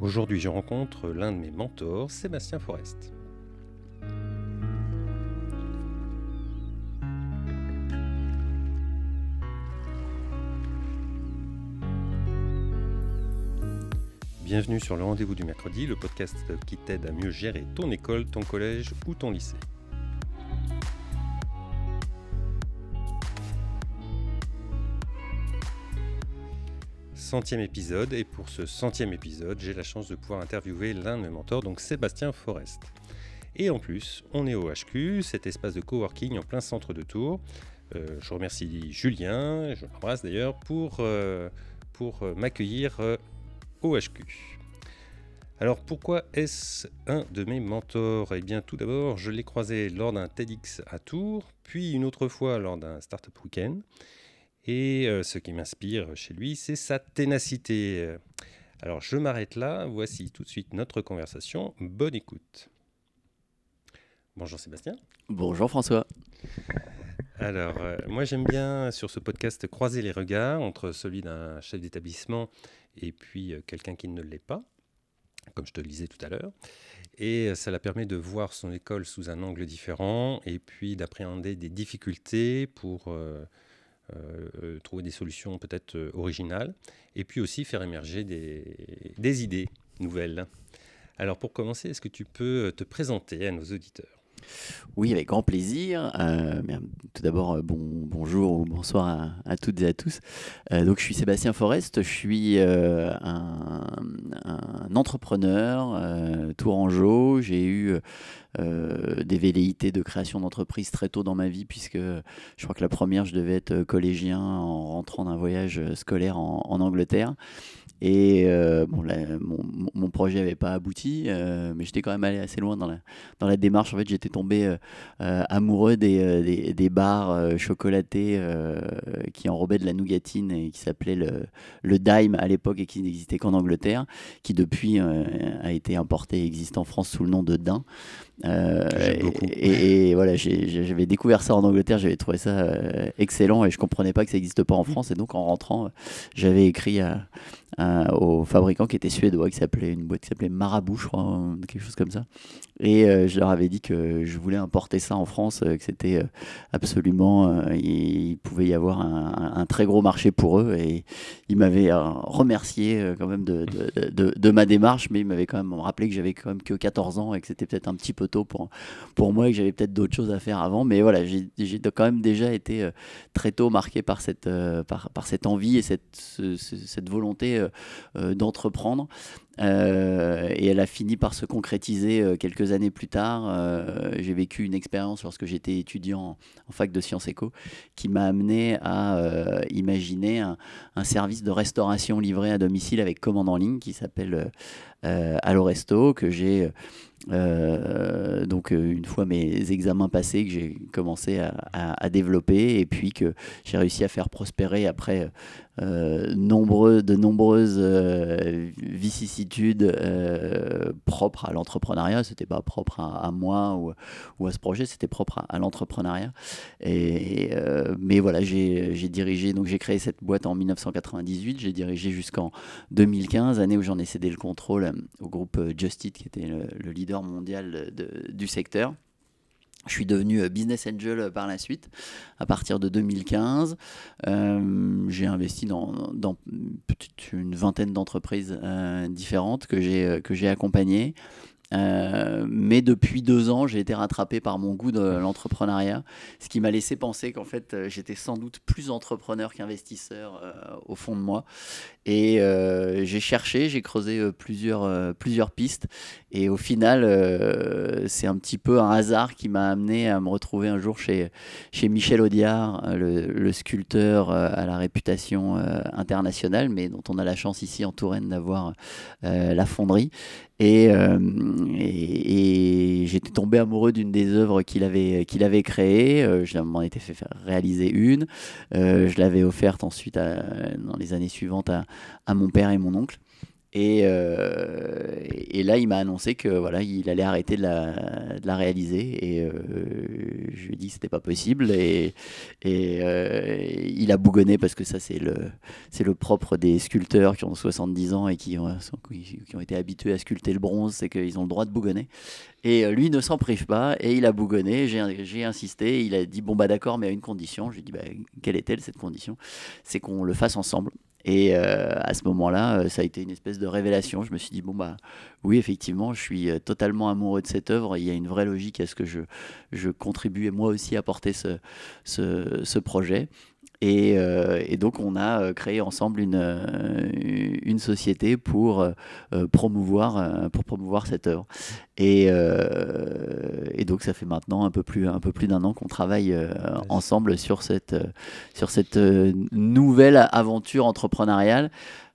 Aujourd'hui, je rencontre l'un de mes mentors, Sébastien Forest. Bienvenue sur le rendez-vous du mercredi, le podcast qui t'aide à mieux gérer ton école, ton collège ou ton lycée. Centième épisode, et pour ce centième épisode, j'ai la chance de pouvoir interviewer l'un de mes mentors, donc Sébastien Forest. Et en plus, on est au HQ, cet espace de coworking en plein centre de Tours. Euh, je remercie Julien, je l'embrasse d'ailleurs, pour, euh, pour euh, m'accueillir au HQ. Alors pourquoi est-ce un de mes mentors? Eh bien tout d'abord, je l'ai croisé lors d'un TEDx à Tours, puis une autre fois lors d'un Startup Weekend. Et euh, ce qui m'inspire chez lui, c'est sa ténacité. Alors je m'arrête là, voici tout de suite notre conversation. Bonne écoute. Bonjour Sébastien. Bonjour François. Alors, euh, moi j'aime bien sur ce podcast croiser les regards entre celui d'un chef d'établissement et puis euh, quelqu'un qui ne l'est pas, comme je te le disais tout à l'heure. Et ça la permet de voir son école sous un angle différent et puis d'appréhender des difficultés pour euh, trouver des solutions peut-être euh, originales, et puis aussi faire émerger des, idées nouvelles. Alors pour commencer, est-ce que tu peux te présenter à nos auditeurs? Oui, avec grand plaisir. Euh, tout d'abord, bon, bonjour ou bonsoir à, toutes et à tous. donc, je suis Sébastien Forest, je suis un, entrepreneur tourangeau. J'ai eu euh, des velléités de création d'entreprise très tôt dans ma vie, puisque je crois que la première, je devais être collégien en rentrant d'un voyage scolaire en, Angleterre. Et euh, bon, mon, projet n'avait pas abouti, euh, mais j'étais quand même allé assez loin dans la, dans la démarche. En fait, j'étais tombé amoureux des, des, des bars chocolatés qui enrobaient de la nougatine et qui s'appelaient le, le Dime à l'époque et qui n'existait qu'en Angleterre, qui depuis a été importé et existe en France sous le nom de Dain. Euh, et, voilà, j'avais découvert ça en Angleterre, j'avais trouvé ça euh, excellent et je comprenais pas que ça n'existe pas en France. Et donc en rentrant, j'avais écrit à, au fabricant qui était suédois, qui s'appelait une boîte qui s'appelait Marabout, je crois, quelque chose comme ça. Et euh, je leur avais dit que je voulais importer ça en France, que c'était absolument, il, pouvait y avoir un, très gros marché pour eux. Et ils m'avaient remercié quand même de, de, ma démarche, mais ils m'avaient quand même rappelé que j'avais quand même que 14 ans et que c'était peut-être un petit peu tôt pour, pour moi et que j'avais peut-être d'autres choses à faire avant. Mais voilà, j'ai quand même déjà été euh, très tôt marqué par cette, euh, par, par cette envie et cette, cette volonté euh, d'entreprendre. et elle a fini par se concrétiser quelques années plus tard. j'ai vécu une expérience lorsque j'étais étudiant en, fac de sciences éco qui m'a amené à imaginer un, service de restauration livré à domicile avec commande en ligne qui s'appelle Allo Resto, que j'ai euh, donc euh, une fois mes examens passés que j'ai commencé à, développer et puis que j'ai réussi à faire prospérer après euh, de nombreuses vicissitudes propres à l'entrepreneuriat. C'était pas propre à, moi ou, ou, à ce projet, c'était propre à, l'entrepreneuriat. Et, mais voilà, j'ai dirigé, donc j'ai créé cette boîte en 1998, j'ai dirigé jusqu'en 2015, année où j'en ai cédé le contrôle au groupe Just Eat, qui était le leader mondial du secteur. Je suis devenu euh, business angel par la suite, à partir de 2015. Euh, j'ai investi dans, une vingtaine d'entreprises euh, différentes que j'ai que j'ai accompagnées. Euh, mais depuis deux ans, j'ai été rattrapé par mon goût de l'entrepreneuriat, ce qui m'a laissé penser qu'en fait, euh, j'étais sans doute plus entrepreneur qu'investisseur euh, au fond de moi. Et j'ai cherché, j'ai creusé plusieurs, plusieurs pistes. Et au final, c'est un petit peu un hasard qui m'a amené à me retrouver un jour chez, Michel Audiard, le sculpteur à la réputation internationale, mais dont on a la chance ici en Touraine d'avoir la fonderie. Euh, et, j'étais tombé amoureux d'une des œuvres qu'il avait, créées. Euh, je m'en étais fait réaliser une. Euh, je l'avais offerte ensuite dans les années suivantes à, mon père et mon oncle. Et, euh, et, là, il m'a annoncé que voilà, il allait arrêter de la, réaliser. Et euh, je lui ai dit que c'était pas possible. Et, euh, il a bougonné parce que ça, c'est le, propre des sculpteurs qui ont 70 ans et qui ont, été habitués à sculpter le bronze, c'est qu'ils ont le droit de bougonner. Et lui ne s'en prive pas et il a bougonné. J'ai, j'ai insisté. Il a dit bon bah d'accord, mais à une condition. Je lui ai dit bah, quelle est-elle cette condition? C'est qu'on le fasse ensemble. Et euh, à ce moment-là, euh, ça a été une espèce de révélation. Je me suis dit, bon, bah oui, effectivement, je suis euh, totalement amoureux de cette œuvre. Il y a une vraie logique à ce que je, je contribue moi aussi à porter ce projet. Et, et, donc, on a créé ensemble une, une société pour, promouvoir, pour promouvoir cette œuvre. Et, et, donc, ça fait maintenant un peu plus, un peu plus d'un an qu'on travaille ensemble sur cette, sur cette nouvelle aventure entrepreneuriale.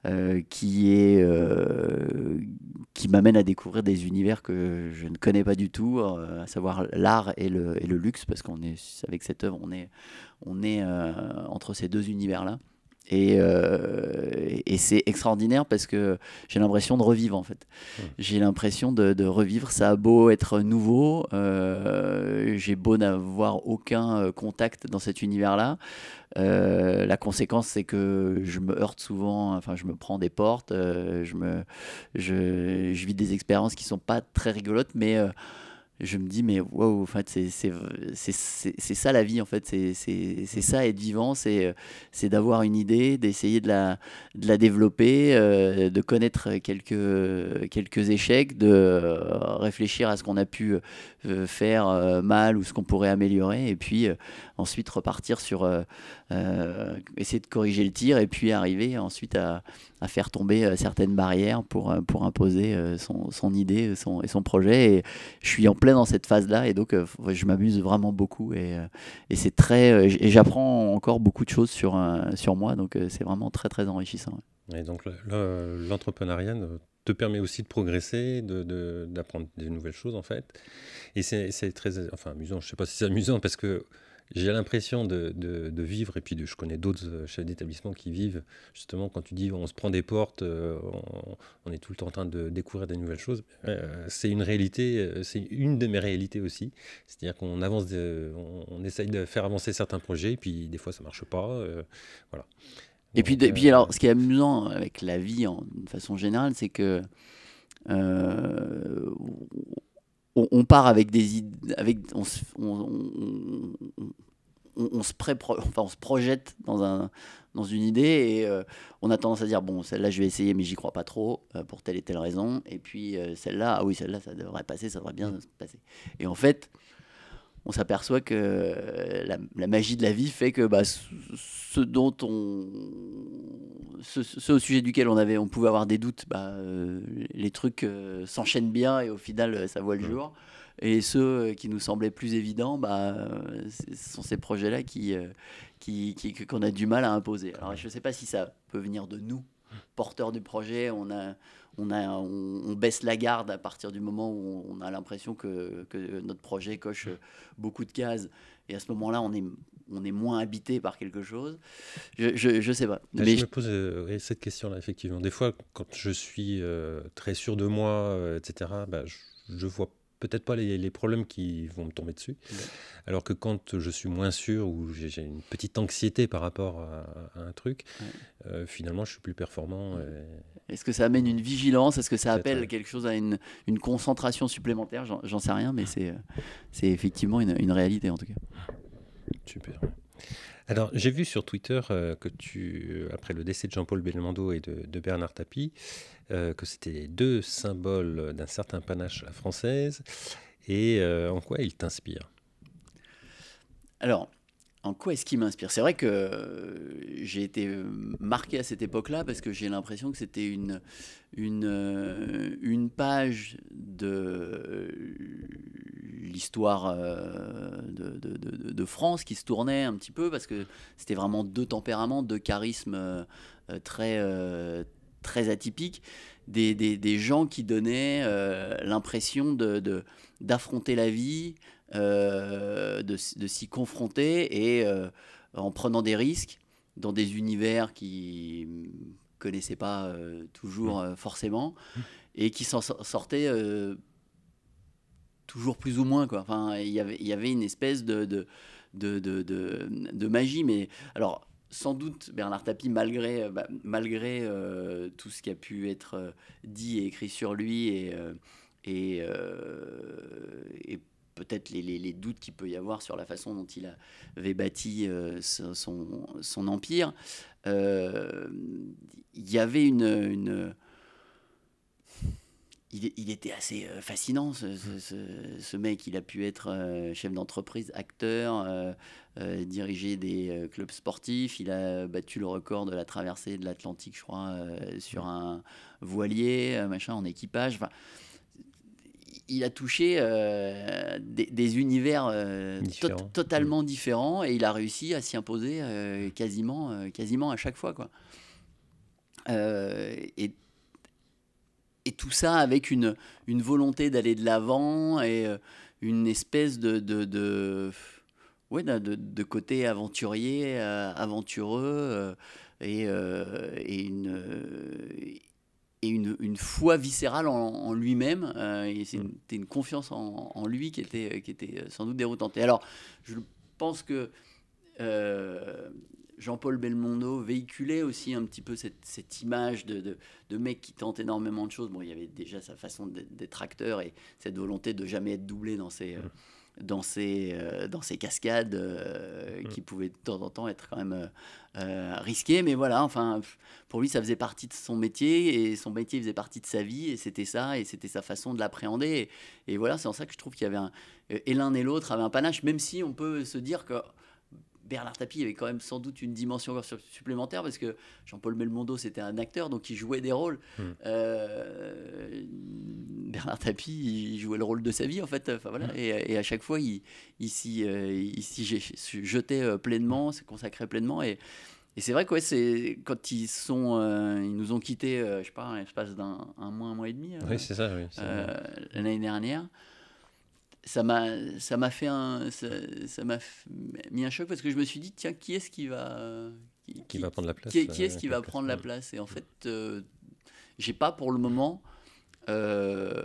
Euh, qui est euh, qui m'amène à découvrir des univers que je ne connais pas du tout, euh, à savoir l'art et le, et le, luxe, parce qu'on est avec cette œuvre, on est on est entre ces deux univers là. Et, et c'est extraordinaire parce que j'ai l'impression de revivre en fait. J'ai l'impression de, de, revivre. Ça a beau être nouveau, j'ai beau n'avoir aucun contact dans cet univers-là. Euh, la conséquence, c'est que je me heurte souvent, enfin, je me prends des portes, euh, je, me, je, je, vis des expériences qui sont pas très rigolotes, mais euh, je me dis, mais wow, en fait, c'est ça la vie, en fait, c'est ça être vivant, c'est d'avoir une idée, d'essayer de la, de la développer, de connaître quelques, quelques échecs, de réfléchir à ce qu'on a pu faire mal ou ce qu'on pourrait améliorer, et puis ensuite repartir sur euh, euh, essayer de corriger le tir et puis arriver ensuite à, faire tomber euh, certaines barrières pour, pour imposer son, idée son, et son projet. Et je suis en plein dans cette phase-là et donc je m'amuse vraiment beaucoup et, et c'est très et j'apprends encore beaucoup de choses sur, sur moi donc c'est vraiment très très enrichissant. Et donc l'entrepreneuriat te permet aussi de progresser, d'apprendre de, des nouvelles choses en fait. Et c'est très enfin, amusant, je ne sais pas si c'est amusant parce que j'ai l'impression de, de, vivre, et puis de, je connais d'autres euh, chefs d'établissement qui vivent, justement, quand tu dis on se prend des portes, euh, on, est tout le temps en train de découvrir des nouvelles choses, euh, c'est une réalité, c'est une de mes réalités aussi. C'est-à-dire qu'on avance, on, essaye de faire avancer certains projets, et puis des fois ça marche pas. voilà. Et puis, et puis, alors, ce qui est amusant avec la vie en façon générale, c'est que on, part avec des idées, avec, on, on, se projette dans, un, dans une idée et euh, on a tendance à dire bon celle-là je vais essayer mais j'y crois pas trop euh, pour telle et telle raison. Et puis euh, celle-là ah oui celle-là ça devrait passer ça devrait bien se passer. Et en fait on s'aperçoit que la, magie de la vie fait que bah, ce, dont on ce, au sujet duquel on avait on pouvait avoir des doutes bah, euh, les trucs euh, s'enchaînent bien et au final euh, ça voit le jour. Et ceux qui nous semblaient plus évidents bah, ce sont ces projets là qui qui qu'on a du mal à imposer. Alors je ne sais pas si ça peut venir de nous porteurs du projet on a on, a, on, baisse la garde à partir du moment où on a l'impression que, que, notre projet coche beaucoup de cases. Et à ce moment-là, on est, on est moins habité par quelque chose. Je, je, sais pas. Mais je, me pose euh, cette question-là, effectivement. Des fois, quand je suis euh, très sûr de moi, euh, etc., bah, je, je vois peut-être pas les, les, problèmes qui vont me tomber dessus. Alors que quand je suis moins sûr ou j'ai une petite anxiété par rapport à, un truc, finalement, je suis plus performant. Est-ce que ça amène une vigilance? Est-ce que ça appelle quelque chose à une, une concentration supplémentaire? J'en sais rien, mais c'est effectivement une, une, réalité en tout cas. Super. Alors, j'ai vu sur Twitter euh, que tu, après le décès de Jean-Paul Belmondo et de, Bernard Tapie, euh, que c'était deux symboles d'un certain panache à la française. Et euh, en quoi ils t'inspirent? Alors, en quoi est-ce qui m'inspire? C'est vrai que euh, j'ai été euh, marqué à cette époque-là parce que j'ai l'impression que c'était une, euh, page de l'histoire de, de, France qui se tournait un petit peu parce que c'était vraiment deux tempéraments, deux charismes très, très atypiques. Des, gens qui donnaient l'impression d'affronter la vie, euh, de, s'y confronter et euh, en prenant des risques dans des univers qui connaissait pas toujours forcément et qui s'en sortait toujours plus ou moins quoi. Enfin, il y avait il y avait une espèce de de, de, de, de magie, mais alors sans doute Bernard Tapie, malgré, bah, malgré tout ce qui a pu être dit et écrit sur lui et, et, et peut-être les, les, doutes qu'il peut y avoir sur la façon dont il avait bâti son, son, empire, il y avait une, une il, était assez euh, fascinant, ce, mec. Il a pu être euh, chef d'entreprise, acteur, euh, diriger des clubs sportifs. Il a battu le record de la traversée de l'Atlantique, je crois, sur un voilier, machin, en équipage. Il a touché des, univers totalement mm. différents et il a réussi à s'y imposer quasiment, quasiment à chaque fois. Quoi. et et tout ça avec une, une volonté d'aller de l'avant et euh, une espèce de, de, de ouais, de, de, côté aventurier, euh, aventureux euh, et, et, une, et une, une, foi viscérale en, lui-même. et c'était une, une, confiance en, en, lui qui était, qui était sans doute déroutante. Et alors, je pense que Jean-Paul Belmondo véhiculait aussi un petit peu cette, cette image de, de, mec qui tente énormément de choses. Bon, il y avait déjà sa façon d'être acteur et cette volonté de jamais être doublé dans ses, dans ses, euh, dans ses cascades euh, qui pouvaient de temps en temps être quand même euh, risquées. Mais voilà, enfin, pour lui, ça faisait partie de son métier et son métier faisait partie de sa vie et c'était ça et c'était sa façon de l'appréhender. Et, et, voilà, c'est en ça que je trouve qu'il y avait un. Et l'un et l'autre avaient un panache, même si on peut se dire que Bernard Tapie avait quand même sans doute une dimension supplémentaire parce que Jean-Paul Belmondo c'était un acteur donc il jouait des rôles. Hmm. Euh, Bernard Tapie il jouait le rôle de sa vie en fait. Enfin, voilà. Hmm. et, à chaque fois il, s'y euh, jetait euh, pleinement, s'est consacré pleinement et, et c'est vrai que c'est quand ils sont, ils nous ont quittés, je sais pas, l'espace d'un un mois, un mois et demi. oui, c'est ça. Oui, L'année dernière ça m'a ça m'a fait un ça m'a mis un choc parce que je me suis dit tiens qui est-ce qui va qui, va prendre la place qui, est-ce qui va prendre la place et en fait euh, j'ai pas pour le moment euh,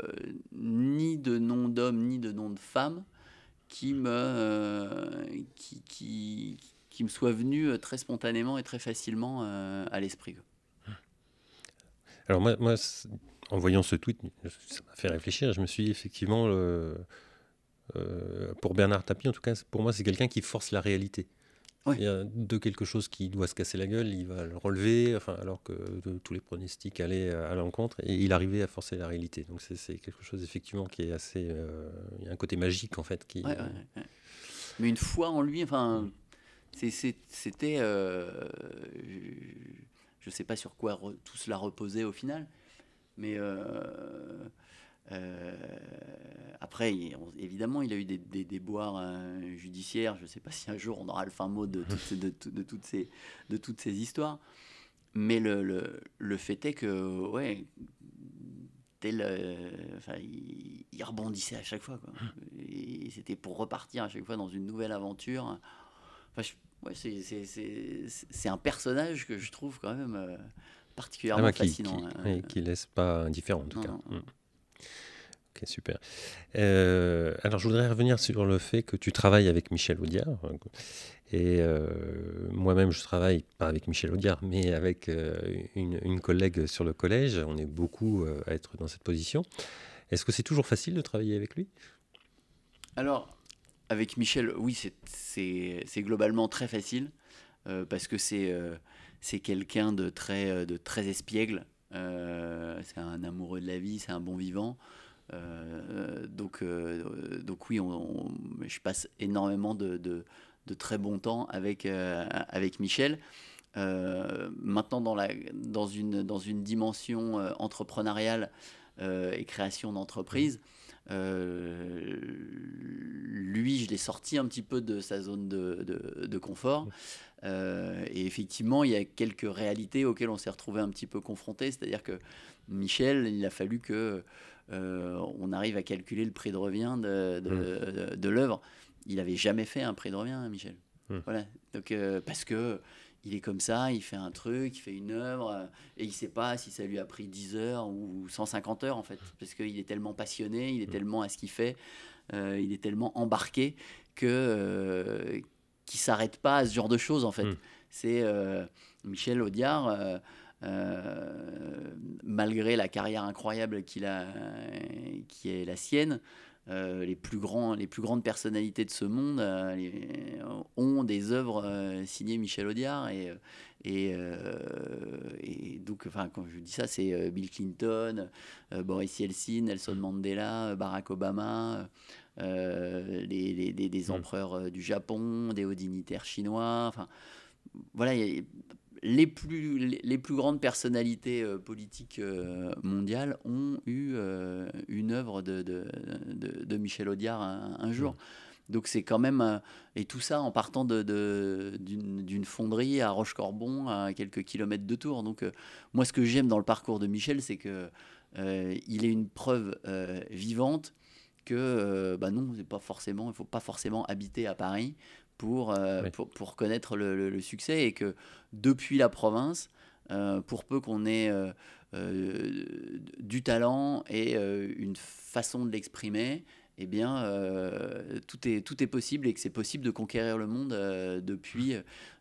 ni de nom d'homme ni de nom de femme qui me euh, qui, qui, qui, me soit venu très spontanément et très facilement à l'esprit alors moi, moi en voyant ce tweet ça m'a fait réfléchir. Je me suis dit effectivement euh, pour Bernard Tapie, en tout cas, pour moi, c'est quelqu'un qui force la réalité. Il y a de quelque chose qui doit se casser la gueule, il va le relever, enfin, alors que tous les pronostics allaient à l'encontre, et il arrivait à forcer la réalité. Donc c'est quelque chose effectivement qui est assez... Euh, il y a un côté magique en fait. Qui, Mais une fois en lui, enfin, c'était... Euh, je ne sais pas sur quoi tout cela reposait au final, mais... Euh, après, évidemment, il a eu des, déboires euh, judiciaires. Je ne sais pas si un jour on aura le fin mot de, de, toutes, ces, de toutes ces histoires. Mais le, le, le fait est que, ouais, tel, euh, il, rebondissait à chaque fois. Quoi. Et c'était pour repartir à chaque fois dans une nouvelle aventure. Enfin, ouais, c'est un personnage que je trouve quand même particulièrement ah, fascinant. Qui, hein. et qui laisse pas indifférent en tout cas. Mm. Ok, super. Euh, alors, je voudrais revenir sur le fait que tu travailles avec Michel Audiard. Et euh, moi-même, je travaille pas avec Michel Audiard, mais avec euh, une, collègue sur le collège. On est beaucoup à être dans cette position. Est-ce que c'est toujours facile de travailler avec lui? Alors, avec Michel, oui, c'est globalement très facile parce que c'est c'est quelqu'un de très, de très espiègle. C'est un amoureux de la vie, c'est un bon vivant. Euh, donc, euh, donc oui, je passe énormément de, très bon temps avec, euh, Michel. maintenant, dans une dimension entrepreneuriale et création d'entreprise, lui, je l'ai sorti un petit peu de sa zone de, de, de confort. et effectivement, il y a quelques réalités auxquelles on s'est retrouvé un petit peu confronté. C'est-à-dire que Michel, il a fallu que euh, on arrive à calculer le prix de revient de, de, mmh. l'œuvre. Il n'avait jamais fait un prix de revient, Michel. Mmh. Voilà. Donc, euh, parce que il est comme ça, il fait un truc, il fait une œuvre, et il sait pas si ça lui a pris 10 heures ou 150 heures en fait, parce qu'il est tellement passionné, il est tellement à ce qu'il fait, il est tellement embarqué que qui s'arrête pas à ce genre de choses en fait. Hmm. C'est euh, Michel Audiard, euh, euh, malgré la carrière incroyable qu'il a, qui est la sienne. Les, plus grands, les plus grandes personnalités de ce monde ont des œuvres signées Michel Audiard et, et, et, donc enfin quand je dis ça c'est Bill Clinton, Boris Yeltsin, Nelson Mandela, Barack Obama, euh, les, des mm. empereurs euh, du Japon, des hauts dignitaires chinois. Enfin, voilà, les plus, les, plus grandes personnalités euh, politiques mondiales ont eu une œuvre de, de, de, Michel Audiard un, jour. Donc c'est quand même... et tout ça en partant d'une fonderie à Rochecorbon, à quelques kilomètres de Tours. Donc moi, ce que j'aime dans le parcours de Michel, c'est que il est une preuve vivante que euh, bah non, pas forcément, il faut pas forcément habiter à Paris pour, euh, pour, connaître le, succès et que depuis la province, euh, pour peu qu'on ait du talent et une façon de l'exprimer, eh bien, tout, est, tout est possible et que c'est possible de conquérir le monde depuis,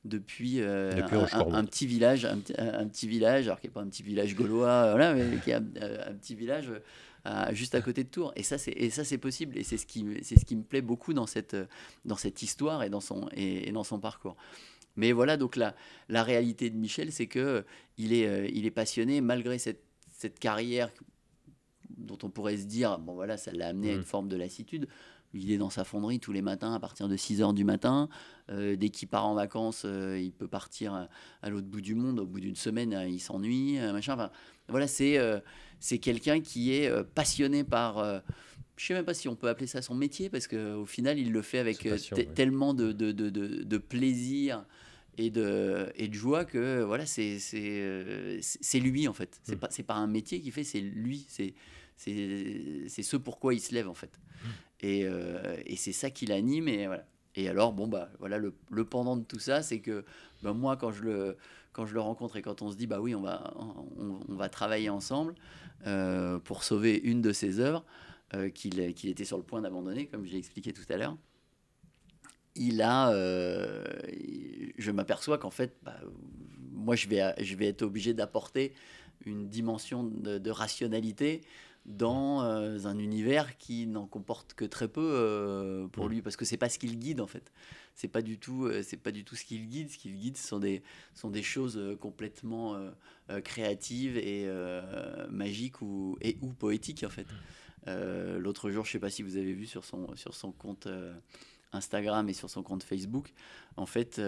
depuis, un, petit village, un, petit village, alors qui n'est pas un petit village gaulois, voilà, mais qui est un, un petit village juste à côté de Tours. Et ça, c'est, et ça, c'est possible. Et c'est ce, qui, c'est ce qui me plaît beaucoup dans cette, dans cette histoire et dans son, et, dans son parcours. Mais voilà, donc la, la réalité de Michel, c'est que il est, euh, il est passionné malgré cette, cette carrière dont on pourrait se dire, bon voilà, ça l'a amené à une mmh. forme de lassitude. Il est dans sa fonderie tous les matins à partir de 6 heures du matin. Euh, dès qu'il part en vacances, euh, il peut partir à, l'autre bout du monde. Au bout d'une semaine, il s'ennuie, machin. Enfin, voilà, c'est c'est quelqu'un qui est euh, passionné par euh, je sais même pas si on peut appeler ça son métier parce qu'au final il le fait avec euh, tellement de, de, de, de, plaisir et de, et de joie que voilà c'est c'est lui en fait c'est mm. pas pas un métier qu'il fait c'est lui c'est ce pourquoi il se lève en fait mm. et, et c'est ça qui l'anime et voilà et alors bon bah voilà le, le pendant de tout ça c'est que ben, moi quand je le quand je le rencontre et quand on se dit bah oui on va on, va travailler ensemble euh, pour sauver une de ses œuvres euh, qu'il était sur le point d'abandonner, comme j'ai expliqué tout à l'heure. Il a, euh, je m'aperçois qu'en fait, bah, moi, je vais, je vais être obligé d'apporter une dimension de, rationalité dans un univers qui n'en comporte que très peu pour mmh. lui, parce que c'est pas ce qu'il guide en fait. C'est pas du tout euh, c'est pas du tout ce qu'il guide. Ce qu'il guide ce sont des sont des choses euh, complètement euh, créatives et magiques ou et ou poétiques en fait. L'autre jour je sais pas si vous avez vu sur son sur son compte Instagram et sur son compte Facebook en fait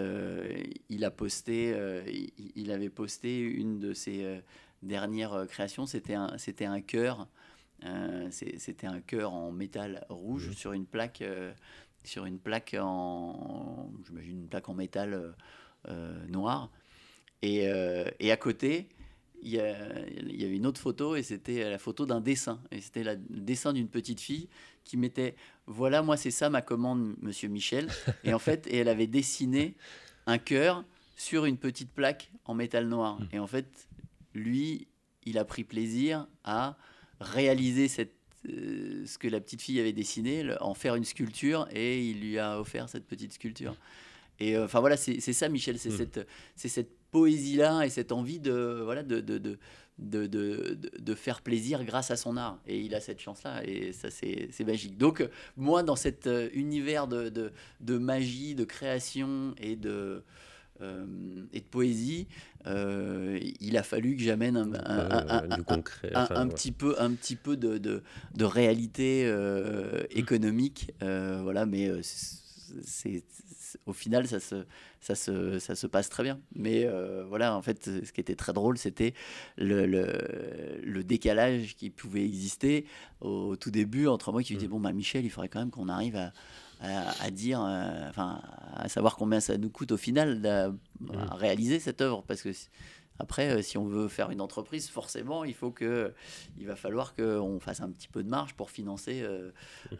il a posté il, avait posté une de ses dernières créations. C'était un c'était un cœur c'était un cœur en métal rouge sur une plaque sur une plaque en, j'imagine une plaque en métal euh, euh, noir. Et, euh, et, à côté, il y, a, il y avait une autre photo et c'était la photo d'un dessin. Et c'était le dessin d'une petite fille qui mettait Voilà, moi, c'est ça ma commande, monsieur Michel. Et en fait, et elle avait dessiné un cœur sur une petite plaque en métal noir. Hmm. Et en fait, lui, il a pris plaisir à réaliser cette euh, ce que la petite fille avait dessiné, en faire une sculpture, et il lui a offert cette petite sculpture. Et euh, enfin voilà, c'est ça, Michel, c'est hmm. cette, cette poésie-là et cette envie de, voilà, de, de, de de, de, de, faire plaisir grâce à son art. Et il a cette chance-là, et ça, c'est magique. Donc, moi, dans cet euh, univers de, de, magie, de création et de, euh, et de poésie, euh, il a fallu que j'amène un, un, petit peu, un petit peu de, de, réalité euh, économique. voilà, mais c'est au final, ça se, ça, se, ça se passe très bien. Mais voilà, en fait, ce qui était très drôle, c'était le, le, le, décalage qui pouvait exister au, tout début entre moi qui me disais, mm. bon, bah, Michel, il faudrait quand même qu'on arrive à, à, dire, euh, enfin, à savoir combien ça nous coûte au final de, réaliser cette œuvre. Parce que après, euh, si on veut faire une entreprise, forcément, il faut que, il va falloir qu'on fasse un petit peu de marge pour financer euh,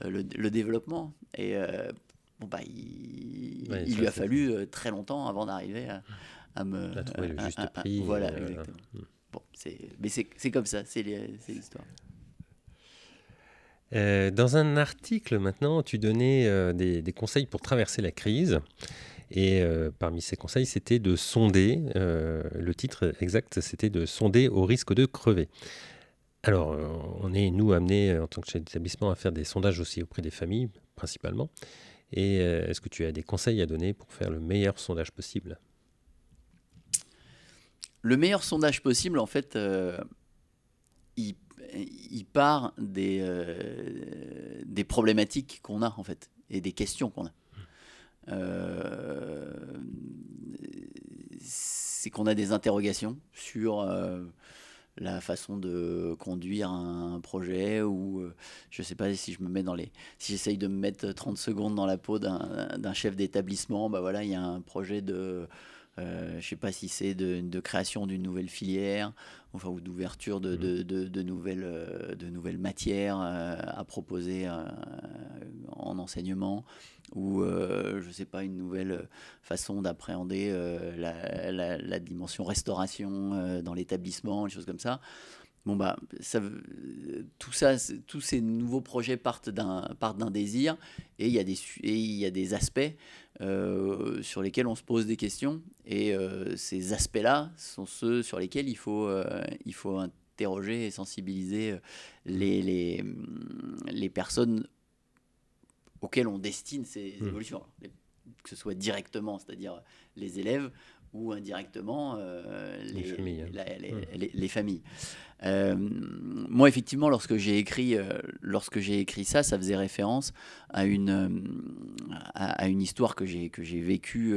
le, développement. Et bon, bah, il, lui a fallu très longtemps avant d'arriver à me. À trouver le juste prix. voilà, exactement. Hmm. Bon, mais c'est comme ça, c'est l'histoire. Euh, dans un article maintenant, tu donnais euh, des, conseils pour traverser la crise. Et euh, parmi ces conseils, c'était de sonder, le titre exact, c'était de sonder au risque de crever. Alors, on est, nous, amenés en tant que chef d'établissement à faire des sondages aussi auprès des familles, principalement. Et est-ce que tu as des conseils à donner pour faire le meilleur sondage possible? Le meilleur sondage possible, en fait, il il part des, euh, des problématiques qu'on a en fait et des questions qu'on a. Euh, c'est qu'on a des interrogations sur euh, la façon de conduire un projet ou je sais pas si je me mets dans les si j'essaye de me mettre 30 secondes dans la peau d'un chef d'établissement bah voilà il y a un projet de je je sais pas si c'est de, de, création d'une nouvelle filière enfin, ou d'ouverture de, de, de, nouvelles, euh, de nouvelles matières euh, à proposer euh, en enseignement, ou je ne sais pas, une nouvelle façon d'appréhender la, la, dimension restauration dans l'établissement, des choses comme ça. Bon bah, ça, tout ça, tous ces nouveaux projets partent d'un partent d'un désir et il y a des et il y a des aspects euh, sur lesquels on se pose des questions. Et euh, ces aspects-là sont ceux sur lesquels il faut, euh, il faut interroger et sensibiliser les, les, les personnes auxquelles on destine ces mmh. évolutions. Que ce soit directement, c'est-à-dire les élèves, ou indirectement les, familles. les, les, familles. Euh, moi, effectivement, lorsque j'ai écrit, euh, lorsque j'ai écrit ça, ça faisait référence à une, euh, à, une histoire que j'ai que j'ai vécue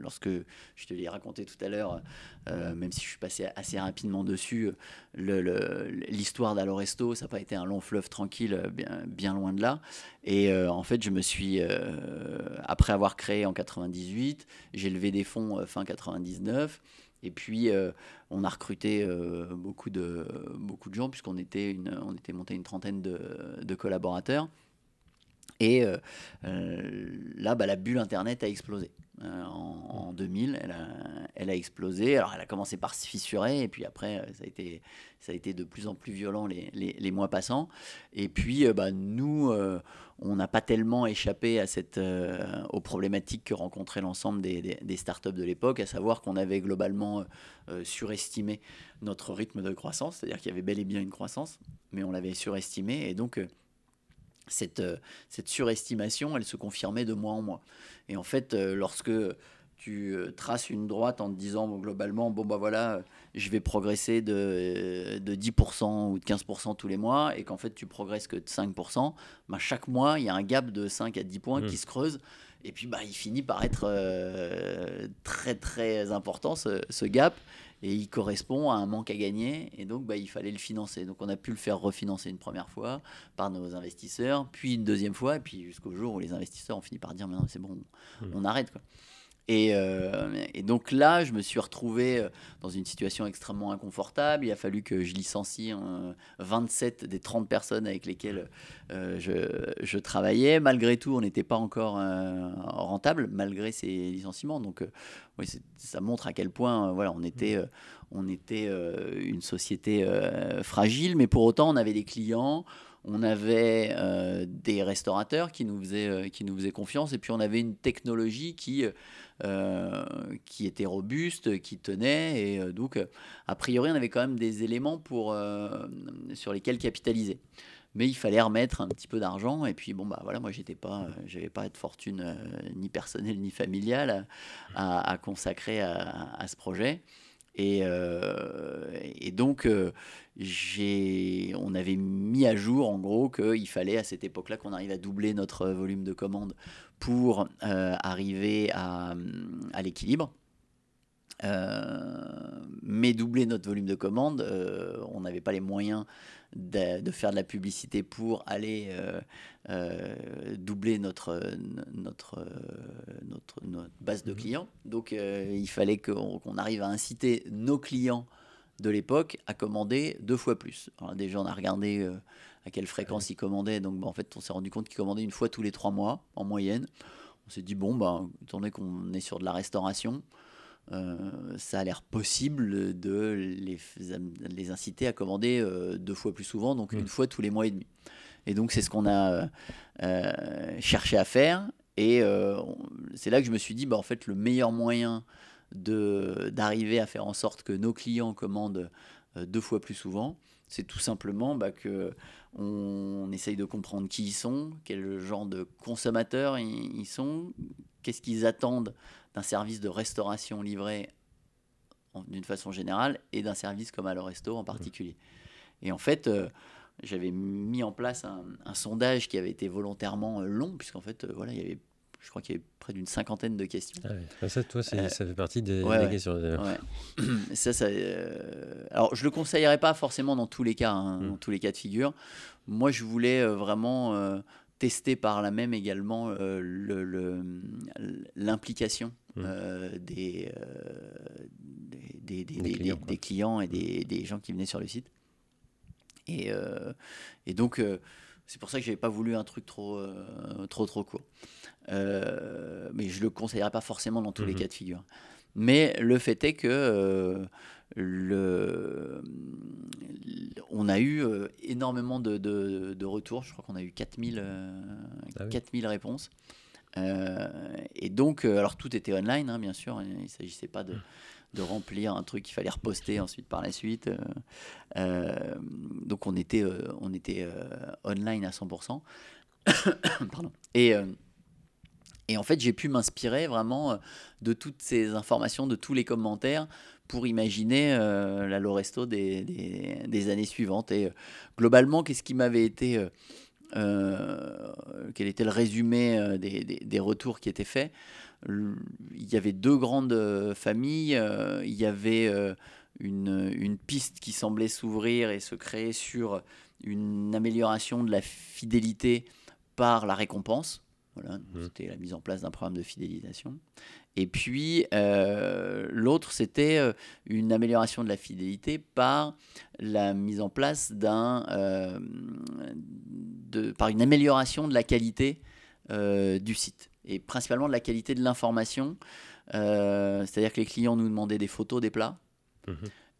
lorsque je te l'ai raconté tout à l'heure, même si je suis passé assez rapidement dessus. L'histoire le, d'Aloresto, ça n'a pas été un long fleuve tranquille, bien, bien loin de là. Et en fait, je me suis, après avoir créé en 98, j'ai levé des fonds fin 99. Et puis, euh, on a recruté euh, beaucoup, de, gens, puisqu'on était, était monté une trentaine de, collaborateurs. Et euh, là, bah, la bulle Internet a explosé. En, 2000, elle a, explosé. Alors, elle a commencé par se fissurer, et puis après, ça a été, ça a été de plus en plus violent les, mois passants. Et puis, bah, nous, on n'a pas tellement échappé à cette, euh, aux problématiques que rencontraient l'ensemble des, startups de l'époque, à savoir qu'on avait globalement euh, euh, surestimé notre rythme de croissance, c'est-à-dire qu'il y avait bel et bien une croissance, mais on l'avait surestimé, et donc cette, cette surestimation, elle se confirmait de mois en mois. Et en fait, lorsque tu euh, traces une droite en te disant globalement, bon bah voilà, je vais progresser de, de 10% ou de 15% tous les mois, et qu'en fait tu progresses que de 5%, bah chaque mois il y a un gap de 5 à 10 points qui mmh. se creuse, et puis bah, il finit par être euh, très très important ce, ce, gap, et il correspond à un manque à gagner, et donc bah, il fallait le financer. Donc on a pu le faire refinancer une première fois par nos investisseurs, puis une deuxième fois, et puis jusqu'au jour où les investisseurs ont fini par dire, mais non c'est bon, mmh. on arrête quoi. Euh, et, donc là, je me suis retrouvé euh, dans une situation extrêmement inconfortable. Il a fallu que je licencie 27 des 30 personnes avec lesquelles euh, je, travaillais. Malgré tout, on n'était pas encore rentable, malgré ces licenciements. Donc oui, ça montre à quel point voilà, on était, on était une société fragile, mais pour autant, on avait des clients on avait des restaurateurs qui nous, faisaient, qui nous confiance, et puis on avait une technologie qui, euh, qui était robuste, qui tenait. Et euh, donc, a priori, on avait quand même des éléments pour, euh, sur lesquels capitaliser mais il fallait remettre un petit peu d'argent et puis bon bah voilà moi j'étais pas j'avais pas de fortune ni personnelle ni familiale à, consacrer à, ce projet et, et donc j'ai on avait mis à jour en gros qu'il fallait à cette époque là qu'on arrive à doubler notre volume de commandes pour euh, arriver à, l'équilibre. Euh, mais doubler notre volume de commandes, euh, on n'avait pas les moyens de, faire de la publicité pour aller doubler notre, notre, notre, notre, base de mmh. clients. Donc il fallait qu'on arrive à inciter nos clients de l'époque à commander deux fois plus. Alors, déjà, on a regardé à quelle fréquence ils commandaient. Donc, en fait, on s'est rendu compte qu'ils commandaient une fois tous les trois mois en moyenne. On s'est dit, bon, bah, étant donné qu'on est sur de la restauration, ça a l'air possible de les, les, inciter à commander deux fois plus souvent, donc mmh. une fois tous les mois et demi. Et donc c'est ce qu'on a cherché à faire. Et c'est là que je me suis dit, bah, en fait, le meilleur moyen d'arriver à faire en sorte que nos clients commandent deux fois plus souvent, c'est tout simplement bah, que on essaye de comprendre qui ils sont, quel genre de consommateurs ils, sont, qu'est-ce qu'ils attendent d'un service de restauration livré d'une façon générale et d'un service comme à le resto en particulier. Et en fait, euh, j'avais mis en place un, sondage qui avait été volontairement euh, long, puisqu'en fait, euh, voilà, il y avait je crois qu'il y avait près d'une cinquantaine de questions. Ah ça, toi, ça fait partie des, questions. ça, ça, alors, je le conseillerais pas forcément dans tous les cas, hein, hmm. dans tous les cas de figure. Moi, je voulais vraiment tester par là même également l'implication des, des, des, clients, et des, gens qui venaient sur le site. Et, et donc, c'est pour ça que j'avais pas voulu un truc trop, euh, trop, trop court. Euh, mais je le conseillerais pas forcément dans tous les mhm. cas de figure. Mais le fait est que euh, le, on a eu énormément de, de, retours. Je crois qu'on a eu 4000, 4000 ah réponses. et donc, alors tout était online, hein, bien sûr. Il ne s'agissait pas de, mhm de remplir un truc qu'il fallait reposter ensuite par la suite. Euh, euh, donc on était, euh, on était online à 100%. Pardon. Et, et en fait, j'ai pu m'inspirer vraiment de toutes ces informations, de tous les commentaires pour imaginer la Loresto des, des, des, années suivantes. Et globalement, qu'est-ce qui m'avait été... quel était le résumé des, des, retours qui étaient faits? Il y avait deux grandes euh, familles, euh, il y avait euh, une, une, piste qui semblait s'ouvrir et se créer sur une amélioration de la fidélité par la récompense. Voilà, mmh. c'était la mise en place d'un programme de fidélisation. Et puis l'autre, c'était une amélioration de la fidélité par la mise en place d'un, par une amélioration de la qualité du site et principalement de la qualité de l'information. Euh, c'est-à-dire que les clients nous demandaient des photos des plats. Mhm.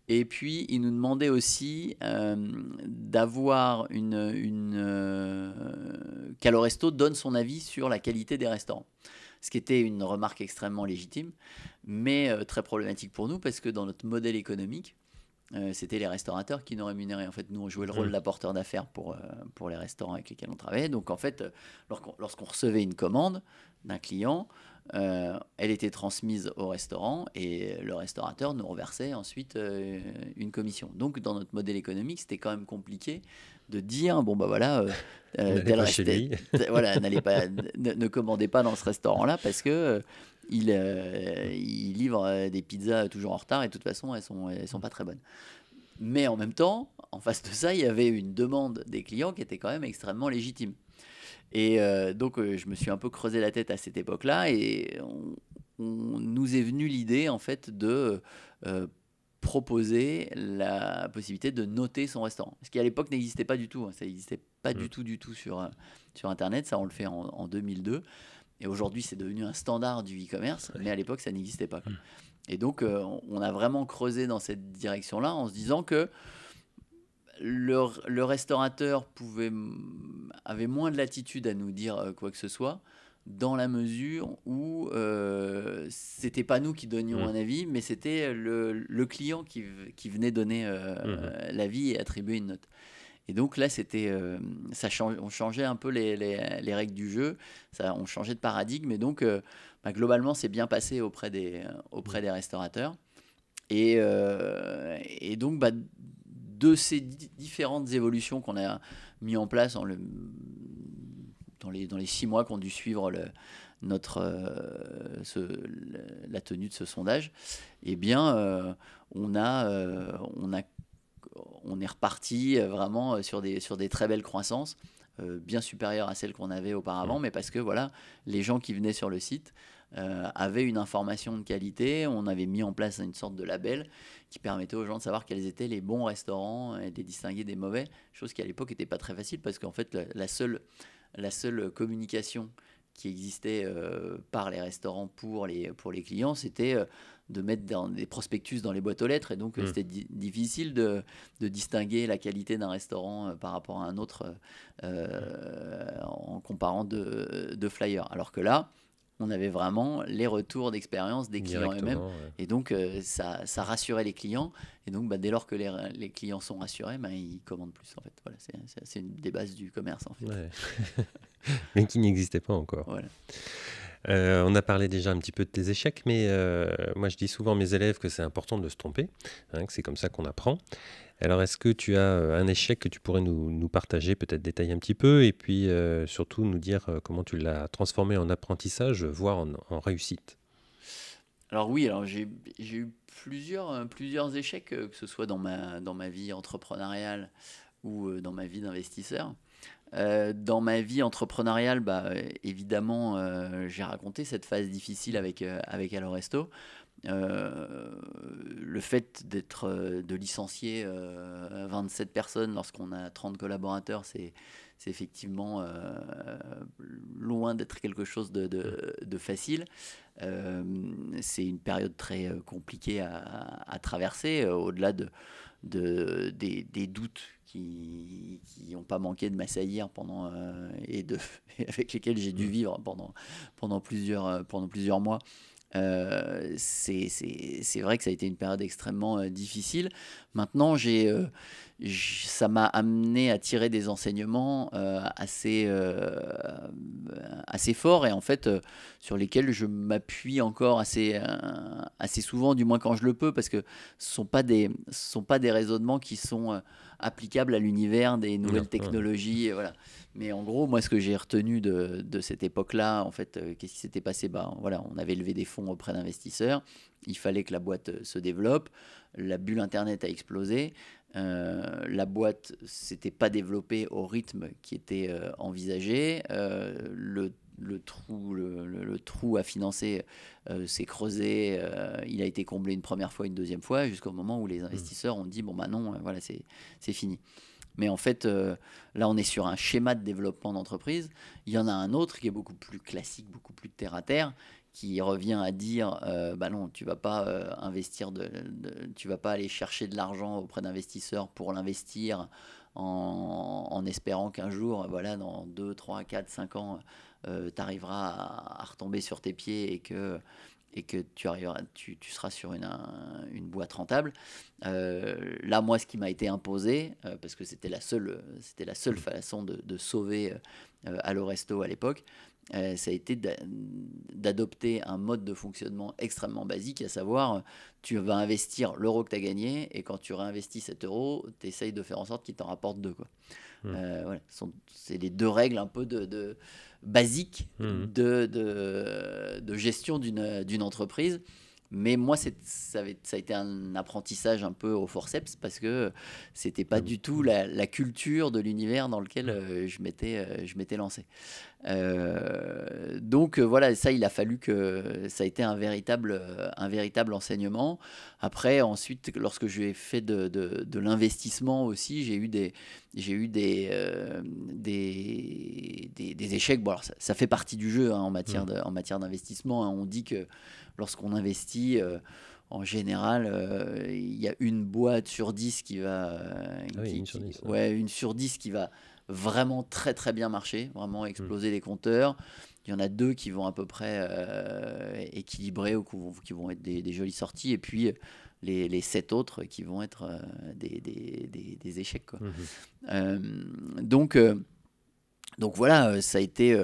Et puis, ils nous demandaient aussi euh, d'avoir une. une euh, Resto donne son avis sur la qualité des restaurants. Ce qui était une remarque extrêmement légitime, mais euh, très problématique pour nous parce que dans notre modèle économique, c'était les restaurateurs qui nous rémunéraient. En fait, nous, on jouait le rôle mhm. d'apporteur d'affaires pour, pour les restaurants avec lesquels on travaillait. Donc, en fait, lorsqu'on recevait une commande, d'un client, euh, elle était transmise au restaurant et le restaurateur nous reversait ensuite euh, une commission. Donc dans notre modèle économique, c'était quand même compliqué de dire bon bah voilà, euh, voilà, n'allez pas, ne, commandez pas dans ce restaurant-là parce que il, il, livre des pizzas toujours en retard et de toute façon elles sont elles sont pas très bonnes. Mais en même temps, en face de ça, il y avait une demande des clients qui était quand même extrêmement légitime. Et euh, donc, euh, je me suis un peu creusé la tête à cette époque-là et on, nous est venu l'idée, en fait, de euh, proposer la possibilité de noter son restaurant. Ce qui, à l'époque, n'existait pas du tout. Hein. Ça n'existait pas du mmh. tout, du tout sur, sur Internet. Ça, on le fait en, 2002. Et aujourd'hui, c'est devenu un standard du e-commerce, mais à l'époque, ça n'existait pas. Mmh. Et donc, on a vraiment creusé dans cette direction-là en se disant que le, restaurateur pouvait, avait moins de latitude à nous dire euh, quoi que ce soit, dans la mesure où euh, c'était pas nous qui donnions mmh. un avis, mais c'était le, client qui, qui, venait donner euh, mmh. l'avis et attribuer une note. Et donc là, c'était, euh, ça on changeait un peu les, les, règles du jeu, on changeait de paradigme, et donc bah, globalement, c'est bien passé auprès des, auprès des restaurateurs. Et, et donc, bah, de ces différentes évolutions qu'on a mis en place dans, le, dans, les, dans les six mois qu'on dû suivre notre, euh, la tenue de ce sondage, eh bien, euh, on, a, euh, on, a, on est reparti vraiment sur des, sur des très belles croissances, bien supérieures à celles qu'on avait auparavant, mmh. mais parce que voilà, les gens qui venaient sur le site euh, avait une information de qualité. On avait mis en place une sorte de label qui permettait aux gens de savoir quels étaient les bons restaurants et de les distinguer des mauvais, chose qui à l'époque n'était pas très facile parce qu'en fait la, seule, la seule communication qui existait par les restaurants pour les, pour les clients, c'était de mettre dans des prospectus dans les boîtes aux lettres. Et donc, mmh. c'était difficile de, de, distinguer la qualité d'un restaurant par rapport à un autre en comparant de, de flyers. Alors que là, on avait vraiment les retours d'expérience des clients eux-mêmes. Et donc, euh, ça, ça, rassurait les clients. Et donc, bah, dès lors que les, les, clients sont rassurés, bah, ils commandent plus. En fait. Voilà, c'est une des bases du commerce. En fait. mais qui n'existait pas encore. Euh, on a parlé déjà un petit peu de tes échecs, mais euh, moi je dis souvent à mes élèves que c'est important de se tromper, hein, que c'est comme ça qu'on apprend. Alors, est-ce que tu as euh, un échec que tu pourrais nous, partager, peut-être détailler un petit peu, et puis surtout nous dire comment tu l'as transformé en apprentissage, voire en, réussite? Alors oui, alors j'ai eu plusieurs, échecs, que ce soit dans ma vie entrepreneuriale ou dans ma vie d'investisseur. Dans ma vie entrepreneuriale, bah, évidemment, j'ai raconté cette phase difficile avec, avec Aloresto. Euh, le fait d'être euh, de licencier 27 euh, personnes lorsqu'on a 30 collaborateurs, c'est effectivement loin d'être quelque chose de, facile. c'est une période très compliquée à traverser, au-delà de, de, des, des, doutes qui n'ont pas manqué de m'assaillir pendant et de avec lesquels j'ai dû vivre pendant pendant plusieurs pendant plusieurs mois euh, c'est vrai que ça a été une période extrêmement euh, difficile. Maintenant, j'ai, euh, ça m'a amené à tirer des enseignements assez, assez forts et en fait sur lesquels je m'appuie encore assez, assez souvent, du moins quand je le peux, parce que ce ne sont, pas des, sont pas des raisonnements qui sont applicables à l'univers des nouvelles technologies. Voilà. Mais en gros, moi, ce que j'ai retenu de, de cette époque-là, en fait, euh, qu'est-ce qui s'était passé? Bah, voilà, On avait levé des fonds auprès d'investisseurs. Il fallait que la boîte euh, se développe. La bulle Internet a explosé. Euh, la boîte s'était pas développée au rythme qui était envisagé. le, le, trou, le, le, trou à financer s'est creusé. il a été comblé une première fois, une deuxième fois, jusqu'au moment où les mmh. investisseurs ont dit bon, bah non, voilà, c'est fini. Mais en fait, euh, là, on est sur un schéma de développement d'entreprise. Il y en a un autre qui est beaucoup plus classique, beaucoup plus terre à terre, qui revient à dire, euh, bah non, tu vas pas euh, investir, de, tu vas pas aller chercher de l'argent auprès d'investisseurs pour l'investir en, espérant qu'un jour, voilà, dans 2, 3, 4, 5 ans, tu arriveras à, retomber sur tes pieds et que et que tu, tu, tu seras sur une, une boîte rentable. Euh, là, moi, ce qui m'a été imposé, euh, parce que c'était la seule, c'était la seule façon de, sauver euh, Alloresto à l'époque, euh, ça a été d'adopter un mode de fonctionnement extrêmement basique, à savoir, tu vas investir l'euro que tu as gagné, et quand tu réinvestis cet euro, tu essayes de faire en sorte qu'il t'en rapporte deux. Quoi. Mmh. voilà, c'est les deux règles un peu de, de basiques mmh. de, de, de, gestion d'une entreprise. Mais moi, ça, ça, a été un apprentissage un peu au forceps parce que c'était pas du tout la, culture de l'univers dans lequel euh, je m'étais euh, je m'étais lancé. Euh, donc voilà, ça, il a fallu que ça a été un véritable un véritable enseignement. Après, ensuite, lorsque j'ai fait de, de, de l'investissement aussi, j'ai eu des j'ai eu des, des, des, échecs. Bon, alors ça, fait partie du jeu hein, en matière mmh. en matière d'investissement. Hein. On dit que lorsqu'on investit, euh, en général, euh, il y a une boîte sur 10 qui va. Euh, ah une, sur 10, ouais. une sur 10 qui va vraiment très très bien marcher, vraiment hmm. exploser les compteurs. Il y en a deux qui vont à peu près équilibrer ou qui vont, être des, jolies sorties. Et puis les, les sept autres qui vont être des, des, des, échecs. Quoi. Hmm. donc, donc voilà, ça a été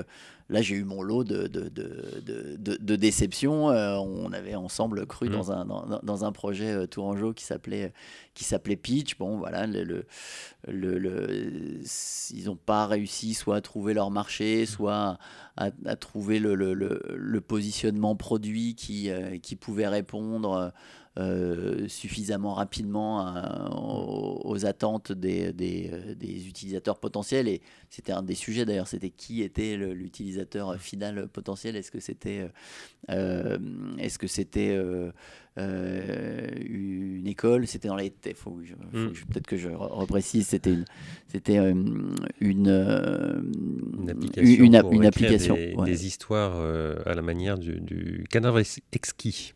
Là, j'ai eu mon lot de, de, de, de, de déceptions. Euh, on avait ensemble cru mmh. dans, un, dans, dans, un projet euh, tourangeau qui s'appelait qui s'appelait Pitch. Bon, voilà, le, le, le, ils n'ont pas réussi soit à trouver leur marché, mmh. soit à, à trouver le, positionnement produit qui, euh, qui pouvait répondre euh, suffisamment rapidement euh, aux, attentes des, des, euh, des, utilisateurs potentiels. Et c'était un des sujets d'ailleurs, c'était qui était l'utilisateur final potentiel Est-ce que c'était est-ce que c'était une école, c'était dans les. Faut, Mm. Peut-être que je re- reprécise, c'était une, c'était une, Une application, une, app- pour une écrire application. Des, ouais. des histoires à la manière du, du cadavre ex- exquis.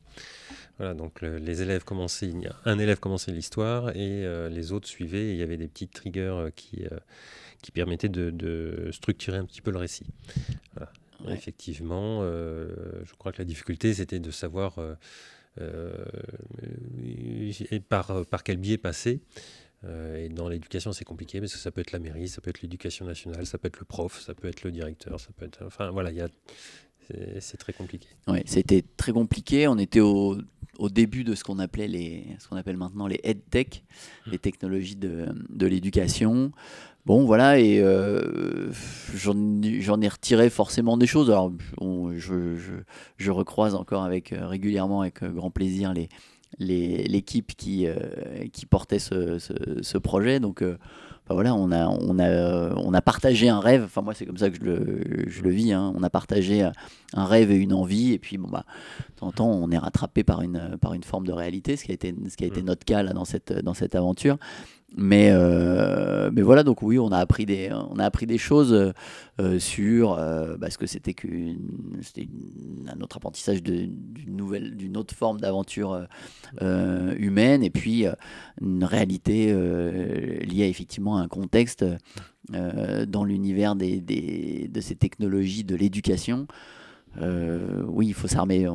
Voilà, donc le- les élèves commençaient, un élève commençait l'histoire et euh, les autres suivaient. Et il y avait des petits triggers euh, qui, euh, qui permettaient de, de structurer un petit peu le récit. Voilà. Ouais. Effectivement, euh, je crois que la difficulté c'était de savoir et par, par quel biais passer. Et dans l'éducation, c'est compliqué parce que ça peut être la mairie, ça peut être l'éducation nationale, ça peut être le prof, ça peut être le directeur, ça peut être. Enfin voilà, il y a. C'est très compliqué. Ouais, c'était très compliqué. On était au, au début de ce qu'on appelait les, ce qu'on appelle maintenant les EdTech, les technologies de, de l'éducation. Bon, voilà, et euh, j'en ai- retiré forcément des choses. Alors, on- je, je, je recroise encore avec, euh, régulièrement avec euh, grand plaisir les les- l'équipe qui, euh, qui portait ce, ce, ce projet. Donc, euh, bah voilà, on a, on, a, on a partagé un rêve. Enfin, moi, c'est comme ça que je le, je le vis. hein. On a partagé un rêve et une envie. Et puis, bon, bah, de temps en temps, on est rattrapé par une, par une forme de réalité, ce qui a été, ce qui a été Mm. notre cas là, dans, cette, dans cette aventure. Mais, euh, mais voilà, donc oui, on a appris des, on a appris des choses euh, sur euh, bah, que c'était qu'une, c'était un autre apprentissage d'une nouvelle, d'une autre forme d'aventure euh, humaine, et puis une réalité liée effectivement à un contexte dans l'univers des, des- de ces technologies de l'éducation. Oui, il faut s'armer.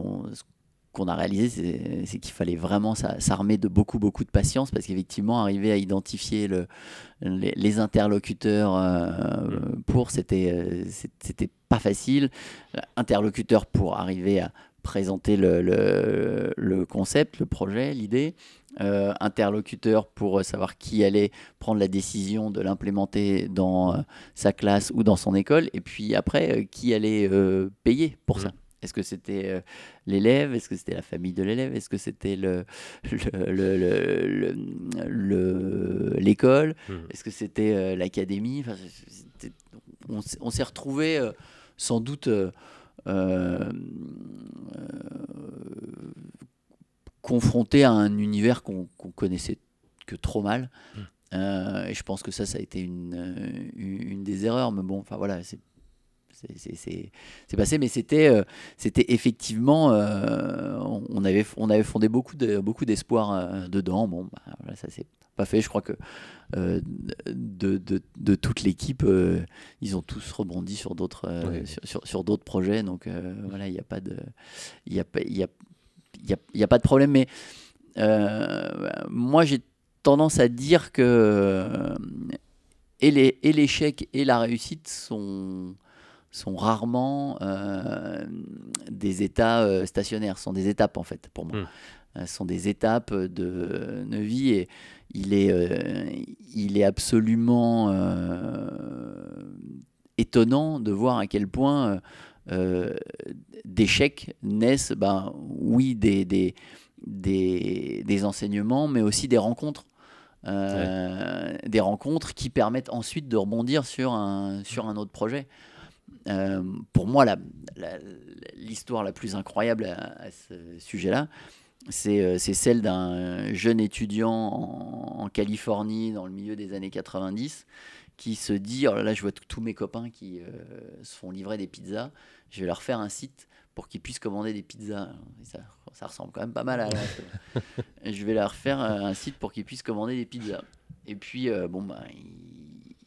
Qu'on a réalisé, c'est- qu'il fallait vraiment s'a- s'armer de beaucoup, beaucoup de patience parce qu'effectivement, arriver à identifier le, les, les interlocuteurs euh, pour, c'était euh, c'était pas facile. Interlocuteur pour arriver à présenter le, le- le concept, le projet, l'idée. Euh, interlocuteur pour savoir qui allait prendre la décision de l'implémenter dans euh, sa classe ou dans son école. Et puis après, euh, qui allait payer pour Mhm. ça est-ce que c'était euh, l'élève? Est-ce que c'était la famille de l'élève? Est-ce que c'était le, le- le- le- le- le- l'école? Mhm. Est-ce que c'était euh, l'académie? Enfin, On, s'est retrouvé sans doute euh, euh, confronté à un univers qu'on connaissait que trop mal. Mm. Euh, et je pense que ça, ça a été une, euh, une des erreurs. Mais bon, enfin voilà, c'est c'est- c'est- c'est c'est passé, mais c'était euh, c'était effectivement, euh, on avait, on avait fondé beaucoup de beaucoup d'espoir euh, dedans. Bon, bah, voilà, ça s'est pas fait. Je crois que euh, de, de, de toute l'équipe, euh, ils ont tous rebondi sur d'autres euh, Oui. sur, sur, sur d'autres projets. Donc voilà, il n'y a pas de il y a y a, il y a, il y a pas de problème. Mais moi, j'ai tendance à dire que et les- et l'échec et la réussite sont sont rarement euh, des états euh, stationnaires, sont des étapes en fait pour moi. Mm. Euh, sont des étapes de, de vie et il est, il est absolument étonnant de voir à quel point d'échecs naissent, ben, oui, des, des, des, des enseignements, mais aussi des rencontres. Euh, Des rencontres qui permettent ensuite de rebondir sur un, sur un autre projet. Euh, pour moi, la- la- l'histoire la, plus incroyable à, à ce sujet-là, c'est euh, c'est celle d'un jeune étudiant en, en Californie dans le milieu des années 90 qui se dit, oh là, là, je vois tous mes copains qui euh, se font livrer des pizzas, je vais leur faire un site pour qu'ils puissent commander des pizzas. Ça, ça ressemble quand même pas mal à je vais leur faire un site pour qu'ils puissent commander des pizzas. Et puis, euh, bon, bah, il,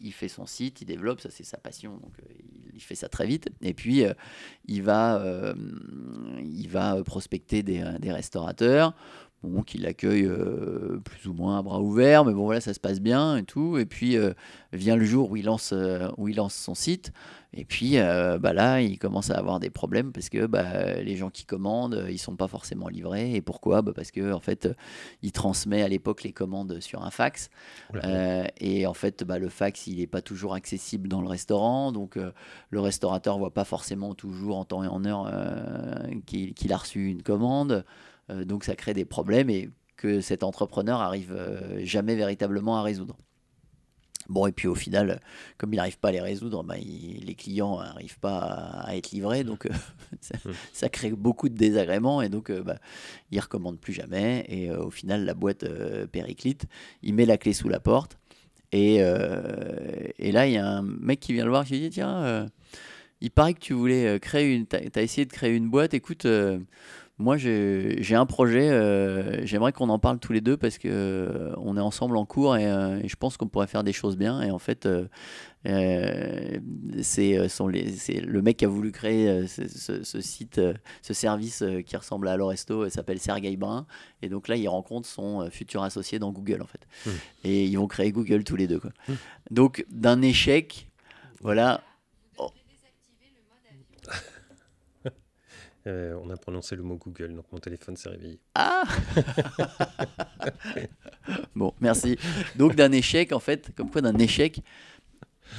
il fait son site, il développe, ça c'est sa passion, donc euh, il, fait ça très vite. Et puis, euh, il, va, euh, il prospecter des, des restaurateurs. Bon, qui l'accueillent euh, plus ou moins à bras ouverts, mais bon voilà, ça se passe bien et tout. Et puis euh, vient le jour où il lance, euh, où il lance son site, et puis bah là, il commence à avoir des problèmes parce que bah, les gens qui commandent, ils sont pas forcément livrés. Et pourquoi? Bah, Parce que en fait, il transmet à l'époque les commandes sur un fax. Et en fait, bah, le fax, il n'est pas toujours accessible dans le restaurant. Donc, le restaurateur voit pas forcément toujours en temps et en heure qu'il qu'il a reçu une commande. Euh, donc, ça crée des problèmes et que cet entrepreneur arrive euh, jamais véritablement à résoudre. Bon, et puis au final, comme il n'arrive pas à les résoudre, bah, les clients n'arrivent pas à, être livrés, donc euh, mmh. ça, crée beaucoup de désagréments, et donc euh, bah, il ne recommande plus jamais, et euh, au final, la boîte périclite, il met la clé sous la porte, et, et là, il y a un mec qui vient le voir, qui dit, tiens, il paraît que tu voulais créer une... Tu as, essayé de créer une boîte, écoute moi, j'ai un projet, euh, j'aimerais qu'on en parle tous les deux parce que euh, on est ensemble en cours euh, et, je pense qu'on pourrait faire des choses bien. Et en fait, c'est le mec qui a voulu créer ce, site, ce service qui ressemble à Loresto, s'appelle Sergey Brin. Et donc là, il rencontre son futur associé dans Google, en fait. Hmm. Et ils vont créer Google tous les deux. Quoi. Hmm. Donc, d'un échec, voilà, Euh, on a prononcé le mot Google, donc mon téléphone s'est réveillé. Ah Bon, merci. Donc d'un échec, en fait, comme quoi d'un échec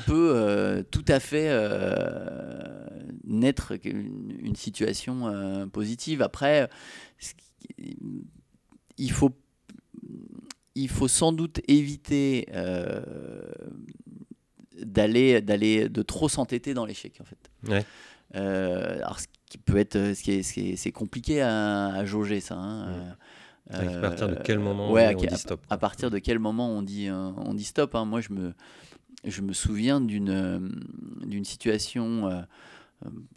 peut euh, tout à fait euh, naître une, situation positive. Après, il faut, il faut sans doute éviter d'aller, d'aller, de trop s'entêter dans l'échec, en fait. Ouais. alors, qui peut être, euh, ce c'est compliqué à, jauger ça. Hein, euh, à partir de quel moment on dit stop à, partir de quel moment on dit, euh, on dit stop hein. Moi, je me, je me souviens d'une d'une situation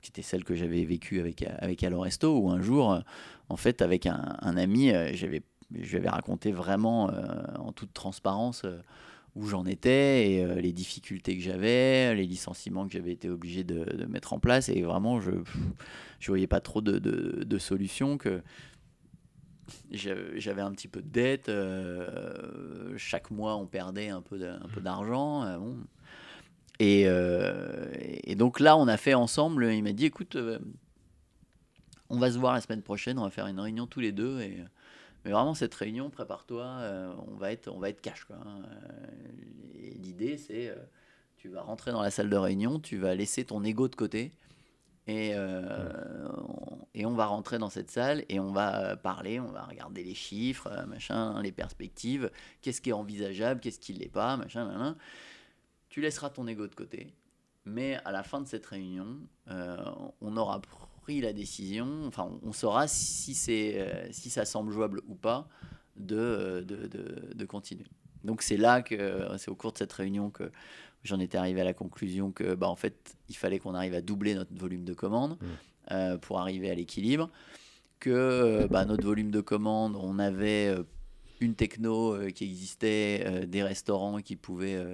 qui était celle que j'avais vécue avec, avec Aloresto, où un jour, en fait, avec un, un ami, j'avais je lui avais raconté vraiment en toute transparence où j'en étais et euh, les difficultés que j'avais, les licenciements que j'avais été obligé de, mettre en place. Et vraiment, je ne voyais pas trop de, de, solutions, que j'avais un petit peu de dette. Euh, chaque mois, on perdait un peu d'argent. Euh, bon. et, et, donc là, on a fait ensemble, il m'a dit, écoute, on va se voir la semaine prochaine, on va faire une réunion tous les deux. Et, mais vraiment, cette réunion, prépare-toi, euh, on, va être, on va être cash. Quoi, hein. l'idée, c'est euh, tu vas rentrer dans la salle de réunion, tu vas laisser ton ego de côté. Et, euh, on, et on va rentrer dans cette salle et on va parler, on va regarder les chiffres, machin, les perspectives, qu'est-ce qui est envisageable, qu'est-ce qui ne l'est pas, machin, machin. Tu laisseras ton ego de côté, mais à la fin de cette réunion, on aura la décision, enfin on saura si, c'est, euh, si ça semble jouable ou pas de, de, de, continuer. Donc c'est là que c'est au cours de cette réunion que j'en étais arrivé à la conclusion que bah, en fait il fallait qu'on arrive à doubler notre volume de commandes mmh. euh, pour arriver à l'équilibre, que euh, bah, notre volume de commandes on avait une techno qui existait, des restaurants qui pouvaient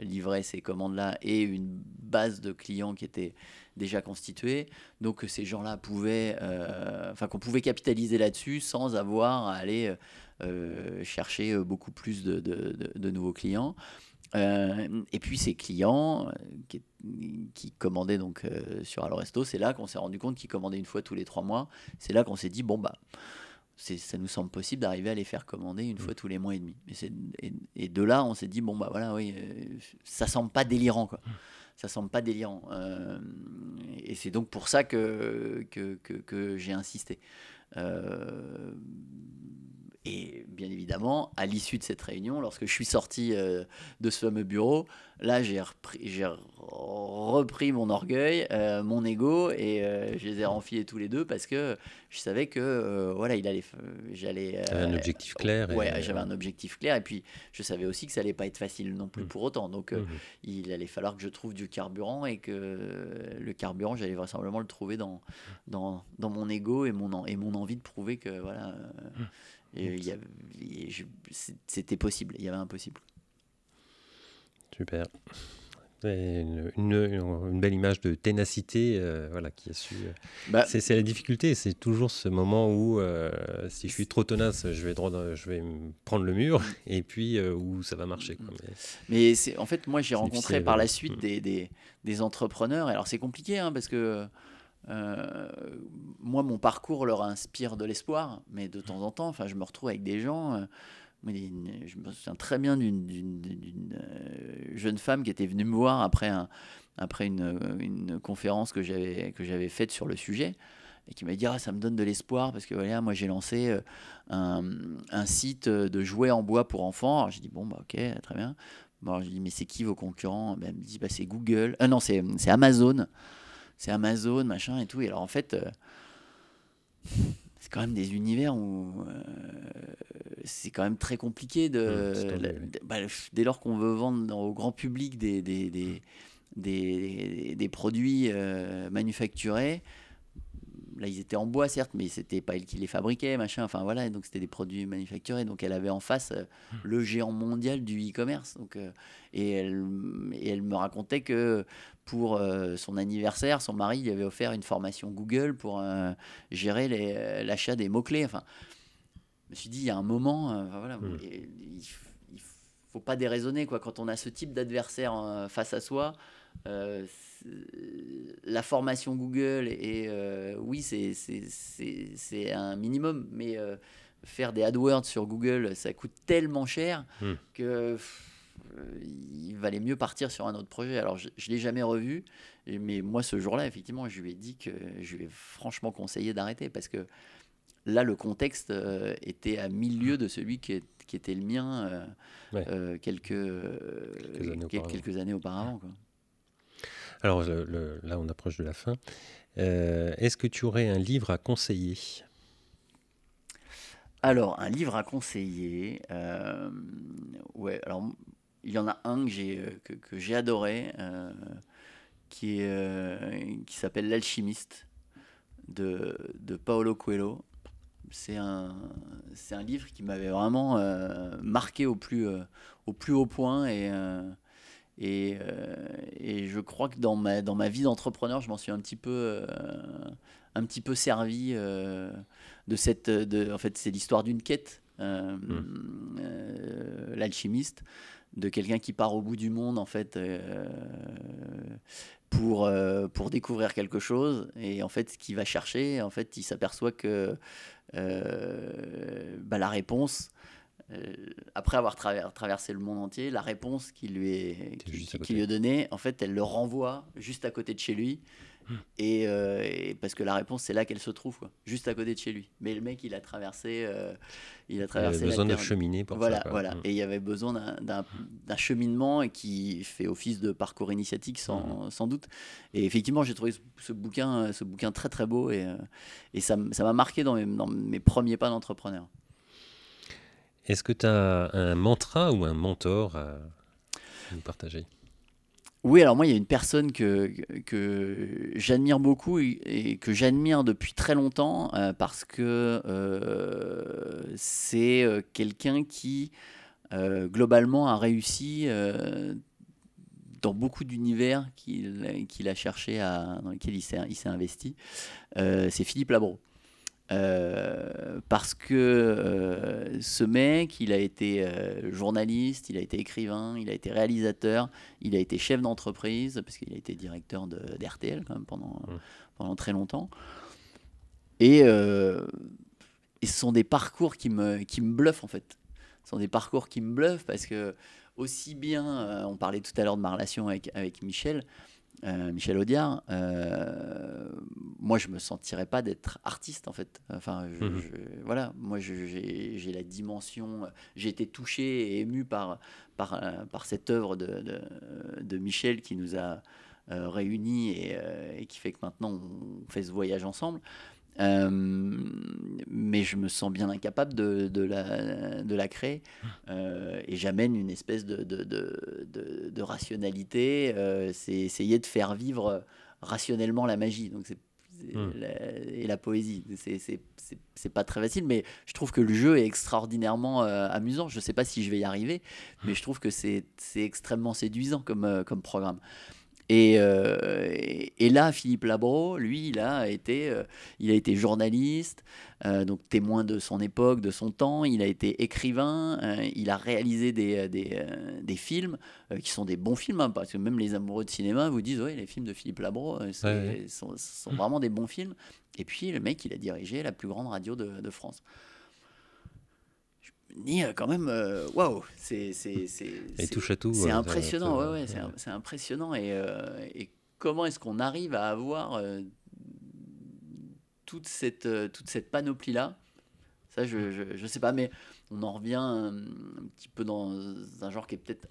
livrer ces commandes-là et une base de clients qui était déjà constitué, donc ces gens-là pouvaient, euh, enfin qu'on pouvait capitaliser là-dessus sans avoir à aller euh, chercher beaucoup plus de, de, nouveaux clients. Euh, et puis ces clients qui, qui, commandaient donc sur Aloresto, c'est là qu'on s'est rendu compte qu'ils commandaient une fois tous les trois mois. C'est là qu'on s'est dit bon bah ça nous semble possible d'arriver à les faire commander une fois tous les mois et demi. Et, et, de là, on s'est dit bon bah voilà oui, ça semble pas délirant quoi. Ça semble pas délirant. Euh, et c'est donc pour ça que, j'ai insisté. Euh, et bien évidemment, à l'issue de cette réunion, lorsque je suis sorti euh, de ce fameux bureau, là, j'ai repris, repris, mon orgueil, euh, mon ego, et euh, je les ai renfilés tous les deux parce que je savais que voilà, il allait, j'allais. un objectif clair. Ouais, j'avais un objectif clair, et puis je savais aussi que ça allait pas être facile non plus mm. pour autant. Donc, mm-hmm. il allait falloir que je trouve du carburant et que le carburant, j'allais vraisemblablement le trouver dans, dans, dans mon ego et mon, et mon envie de prouver que voilà. Mm. C'était possible, il y avait impossible. Super. Une, une, belle image de ténacité euh, voilà, qui a su. Euh, bah c'est la difficulté, c'est toujours ce moment où euh, si je suis trop tenace, je vais, droit, je vais prendre le mur et puis où ça va marcher. Quoi. Mais, Mais en fait, moi j'ai rencontré par la suite mm. des, des, des, entrepreneurs. Alors c'est compliqué hein, parce que euh, moi, mon parcours leur inspire de l'espoir, mais de temps en temps, enfin, je me retrouve avec des gens. Euh, je me souviens très bien d'une euh, jeune femme qui était venue me voir après, un, après une, conférence que j'avais faite sur le sujet et qui m'a dit ah, ça me donne de l'espoir parce que voilà, moi j'ai lancé un, site de jouets en bois pour enfants. J'ai dit bon bah ok très bien mais c'est qui vos concurrents? Ben, Elle me dit, bah, c'est Google. Ah non, c'est Amazon. C'est Amazon, machin et tout. Et alors, en fait, c'est quand même des univers où c'est quand même très compliqué de. Mmh, bah, dès lors qu'on veut vendre au grand public des, des, des, des, des produits manufacturés, là ils étaient en bois certes, mais c'était pas elle qui les fabriquait, machin. Enfin voilà, donc c'était des produits manufacturés. Donc elle avait en face euh, hmm. le géant mondial du e-commerce. Donc euh, et elle et elle me racontait que pour euh, son anniversaire, son mari lui avait offert une formation Google pour gérer l'achat des mots clés. Enfin, je me suis dit il y a un moment, voilà, hmm. il, il faut pas déraisonner quoi quand on a ce type d'adversaire face à soi. Euh, la formation Google, et euh, oui, c'est un minimum, mais euh, faire des AdWords sur Google, ça coûte tellement cher hmm. que il valait mieux partir sur un autre projet. Alors, je ne l'ai jamais revu, mais moi, ce jour-là, effectivement, je lui ai dit que je lui ai franchement conseillé d'arrêter parce que là, le contexte était à mille lieues de celui qui, était le mien quelques, quelques, années auparavant. Alors là, on approche de la fin. Euh, est-ce que tu aurais un livre à conseiller? Alors, un livre à conseiller. Euh, alors il y en a un que j'ai euh, adoré, qui s'appelle L'alchimiste de, Paolo Coelho. C'est un, livre qui m'avait vraiment marqué au plus, au plus haut point et, euh, et, je crois que dans ma, dans ma vie d'entrepreneur, je m'en suis un petit peu, euh, un petit peu servi euh, de cette. De, en fait, c'est l'histoire d'une quête, mmh. l'alchimiste, de quelqu'un qui part au bout du monde, en fait, pour, pour découvrir quelque chose. Et en fait, ce qu'il va chercher, en fait, il s'aperçoit que bah, la réponse euh, après avoir traversé le monde entier, la réponse qui lui est, qui, lui est donnée, en fait, elle le renvoie juste à côté de chez lui. Hmm. Euh, et, parce que la réponse, c'est là qu'elle se trouve, quoi, juste à côté de chez lui. Mais le mec, il a traversé. Euh, il a traversé. Il avait besoin de cheminer pour voilà, ça. Voilà. Hmm. Et il y avait besoin d'un cheminement et qui fait office de parcours initiatique sans, hmm. sans doute. Et effectivement, j'ai trouvé ce, bouquin, ce bouquin très très beau et, et ça m'a marqué dans mes, dans mes premiers pas d'entrepreneur. Est-ce que tu as un mantra ou un mentor à nous partager? Oui, alors moi, il y a une personne que, j'admire beaucoup et, que j'admire depuis très longtemps euh, parce que euh, c'est euh, quelqu'un qui, globalement, a réussi dans beaucoup d'univers qu'il a cherché à, dans lesquels il s'est investi. c'est Philippe Labro. Euh, parce que euh, ce mec, il a été euh, journaliste, il a été écrivain, il a été réalisateur, il a été chef d'entreprise, parce qu'il a été directeur d'RTL quand même pendant, mmh. pendant très longtemps. Et, et, ce sont des parcours qui me, qui me bluffent en fait. Ce sont des parcours qui me bluffent parce que aussi bien, on parlait tout à l'heure de ma relation avec, avec Michel, euh, Michel Audiard, euh, moi je me sentirais pas d'être artiste en fait. Enfin, mhm. voilà, moi j'ai la dimension, j'ai été touché et ému par, par, par cette œuvre de, de, de Michel qui nous a euh, réunis et, et, qui fait que maintenant on fait ce voyage ensemble. Euh, mais je me sens bien incapable de, de, la, de la, créer. Euh, et j'amène une espèce de, de rationalité. Euh, c'est essayer de faire vivre rationnellement la magie. Donc c'est hmm. et la poésie. C'est pas très facile, mais je trouve que le jeu est extraordinairement amusant. Je sais pas si je vais y arriver, mais je trouve que c'est extrêmement séduisant comme, comme programme. Euh, et, là, Philippe Labro, lui, il a été, euh, il a été journaliste, euh, donc témoin de son époque, de son temps. Il a été écrivain. il a réalisé des, des, des films qui sont des bons films, hein, parce que même les amoureux de cinéma vous disent, oui, les films de Philippe Labro sont, sont, vraiment des bons films. Et puis, le mec, il a dirigé la plus grande radio de, de France ni quand même euh, waouh c'est c'est c'est c'est impressionnant ouais, ouais c'est impressionnant. Et, euh, et comment est-ce qu'on arrive à avoir euh, toute cette toute cette panoplie là ça je, je, je sais pas mais on en revient un, petit peu dans un genre qui est peut-être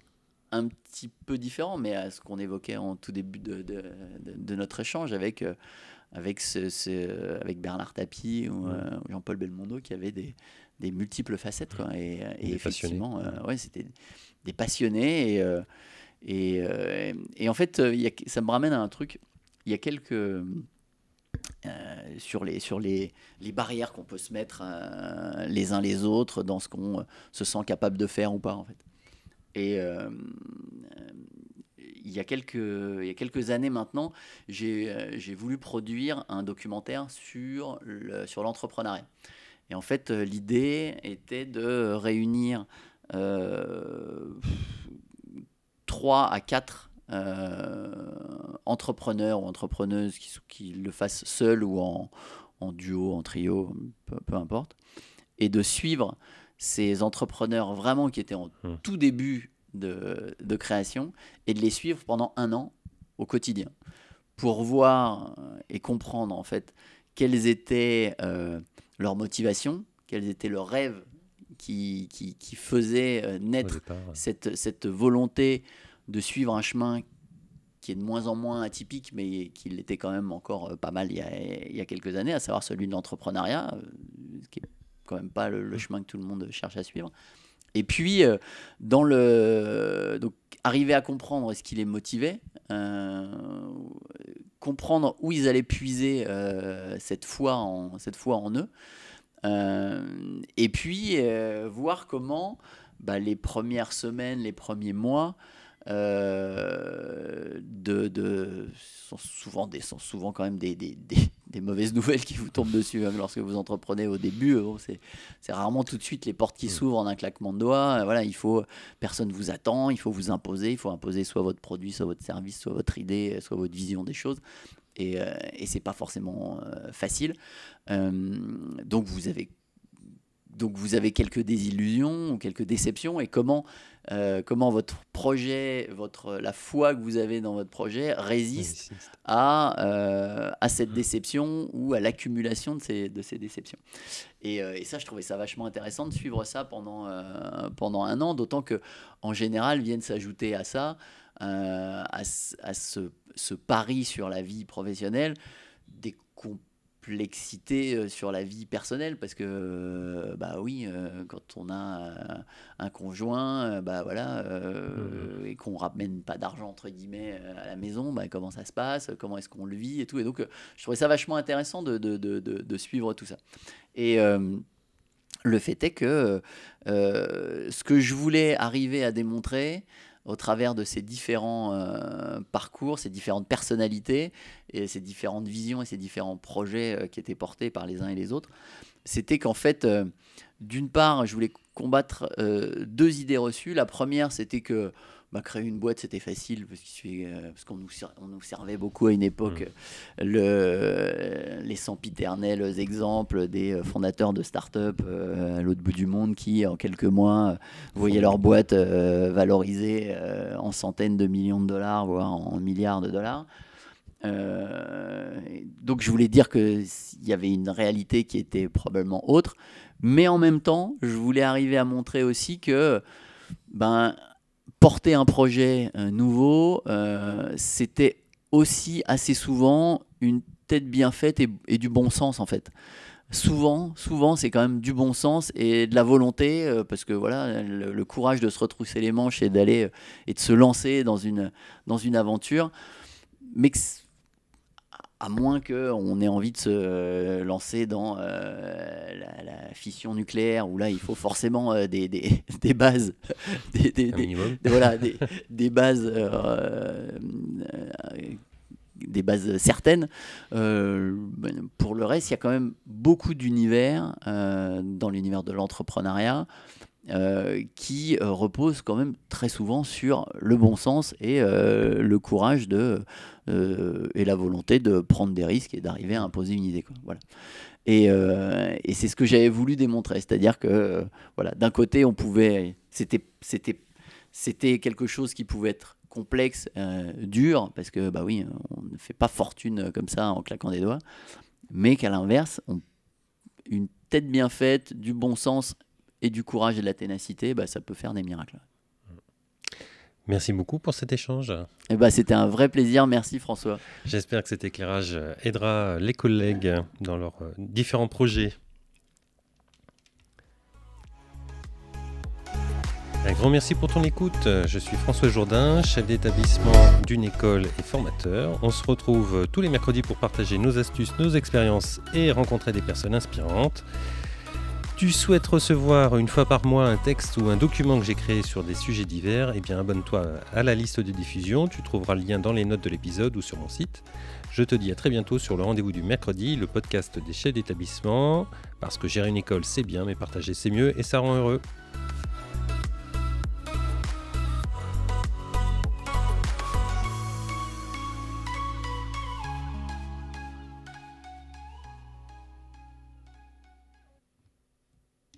un petit peu différent, mais à ce qu'on évoquait en tout début de, de, de, notre échange avec, euh, avec, ce, avec Bernard Tapie ou, euh, Jean-Paul Belmondo qui avaient des, des multiples facettes. Quoi. Et, et effectivement, euh, ouais, c'était des passionnés. Et, et, et, en fait, y a, ça me ramène à un truc. Il y a quelques. sur les, sur les, les barrières qu'on peut se mettre les uns les autres dans ce qu'on se sent capable de faire ou pas en fait. Et euh, il y, a quelques, il y a quelques années maintenant, j'ai euh, voulu produire un documentaire sur l'entrepreneuriat. Le, sur et en fait, euh, l'idée était de réunir trois à quatre entrepreneurs ou entrepreneuses qui, qui, le fassent seuls ou en, en duo, en trio, peu, peu, importe, et de suivre ces entrepreneurs vraiment qui étaient en mmh. tout début de, de, création et de les suivre pendant un an au quotidien pour voir euh, et comprendre en fait quelles étaient euh, leurs motivations, quels étaient leurs rêves qui, qui, qui faisaient euh, naître cette, cette volonté de suivre un chemin qui est de moins en moins atypique, mais qui l'était quand même encore pas mal il y, a, il y a quelques années, à savoir celui de l'entrepreneuriat, ce qui est quand même pas le, mmh. chemin que tout le monde cherche à suivre. Et puis, euh, dans le, donc, arriver à comprendre ce qui les motivait, euh, comprendre où ils allaient puiser euh, cette, foi en, cette foi en eux, et puis voir comment bah, les premières semaines, les premiers mois, de, de, sont, souvent des, sont souvent quand même des, mauvaises nouvelles qui vous tombent dessus hein, lorsque vous entreprenez au début. Bon, c'est, rarement tout de suite les portes qui mm. s'ouvrent en un claquement de doigts. Voilà, il faut, personne vous attend, il faut vous imposer, il faut imposer soit votre produit, soit votre service, soit votre idée, soit votre vision des choses. Et, euh, et c'est pas forcément euh, facile. donc vous avez donc vous avez quelques désillusions ou quelques déceptions. Et comment, euh, comment votre projet, votre, la foi que vous avez dans votre projet résiste à, euh, à cette déception ou à l'accumulation de ces, de ces déceptions? Et, euh, et, ça, je trouvais ça vachement intéressant de suivre ça pendant, pendant un an, d'autant que en général viennent s'ajouter à ça, à, à, ce, ce, pari sur la vie professionnelle, des complexité euh, sur la vie personnelle parce que euh, bah oui euh, quand on a un conjoint bah voilà mmh. et qu'on ramène pas d'argent entre guillemets à la maison bah, comment ça se passe comment est-ce qu'on le vit et tout et donc je trouvais ça vachement intéressant de, de, de, de suivre tout ça et le fait est que ce que je voulais arriver à démontrer au travers de ces différents euh, parcours, ces différentes personnalités et ces différentes visions et ces différents projets euh, qui étaient portés par les uns et les autres, c'était qu'en fait, euh, d'une part, je voulais combattre deux idées reçues. La première, c'était que bah, créer une boîte, c'était facile parce euh, qu'on nous, on nous servait beaucoup à une époque mm. le, les sempiternels exemples des euh, fondateurs de start-up euh, à l'autre bout du monde qui, en quelques mois, voyaient leur boîte valorisée en centaines de millions de dollars, voire en milliards de dollars. donc je voulais dire qu'il y avait une réalité qui était probablement autre, mais en même temps, je voulais arriver à montrer aussi que ben, porter un projet euh, nouveau, euh, c'était aussi assez souvent une tête bien faite et, du bon sens en fait. Souvent, souvent, c'est quand même du bon sens et de la volonté, euh, parce que voilà, le, courage de se retrousser les manches et d'aller et de se lancer dans une, aventure. Mais à moins qu'on ait envie de se euh, lancer dans euh, la, fission nucléaire, où là, il faut forcément euh, des, des, des, bases, des, des voilà, des, bases, des bases certaines. Ben, pour le reste, il y a quand même beaucoup d'univers dans l'univers de l'entrepreneuriat. Qui repose quand même très souvent sur le bon sens et le courage de euh, et la volonté de prendre des risques et d'arriver à imposer une idée. Voilà. Et, euh, c'est ce que j'avais voulu démontrer, c'est-à-dire que euh, voilà, d'un côté, on pouvait, c'était, c'était, c'était quelque chose qui pouvait être complexe, dur, parce que bah oui, on ne fait pas fortune comme ça en claquant des doigts, mais qu'à l'inverse, une tête bien faite, du bon sens et du courage et de la ténacité, bah, ça peut faire des miracles. Merci beaucoup pour cet échange. Eh ben, C'était un vrai plaisir. Merci François. J'espère que cet éclairage aidera les collègues dans leurs différents projets. Un grand merci pour ton écoute. Je suis François Jourdain, chef d'établissement d'une école et formateur. On se retrouve tous les mercredis pour partager nos astuces, nos expériences et rencontrer des personnes inspirantes. Tu souhaites recevoir une fois par mois un texte ou un document que j'ai créé sur des sujets divers Eh bien, abonne-toi à la liste de diffusion. Tu trouveras le lien dans les notes de l'épisode ou sur mon site. Je te dis à très bientôt sur le rendez-vous du mercredi, le podcast des chefs d'établissement. Parce que gérer une école, c'est bien, mais partager, c'est mieux et ça rend heureux.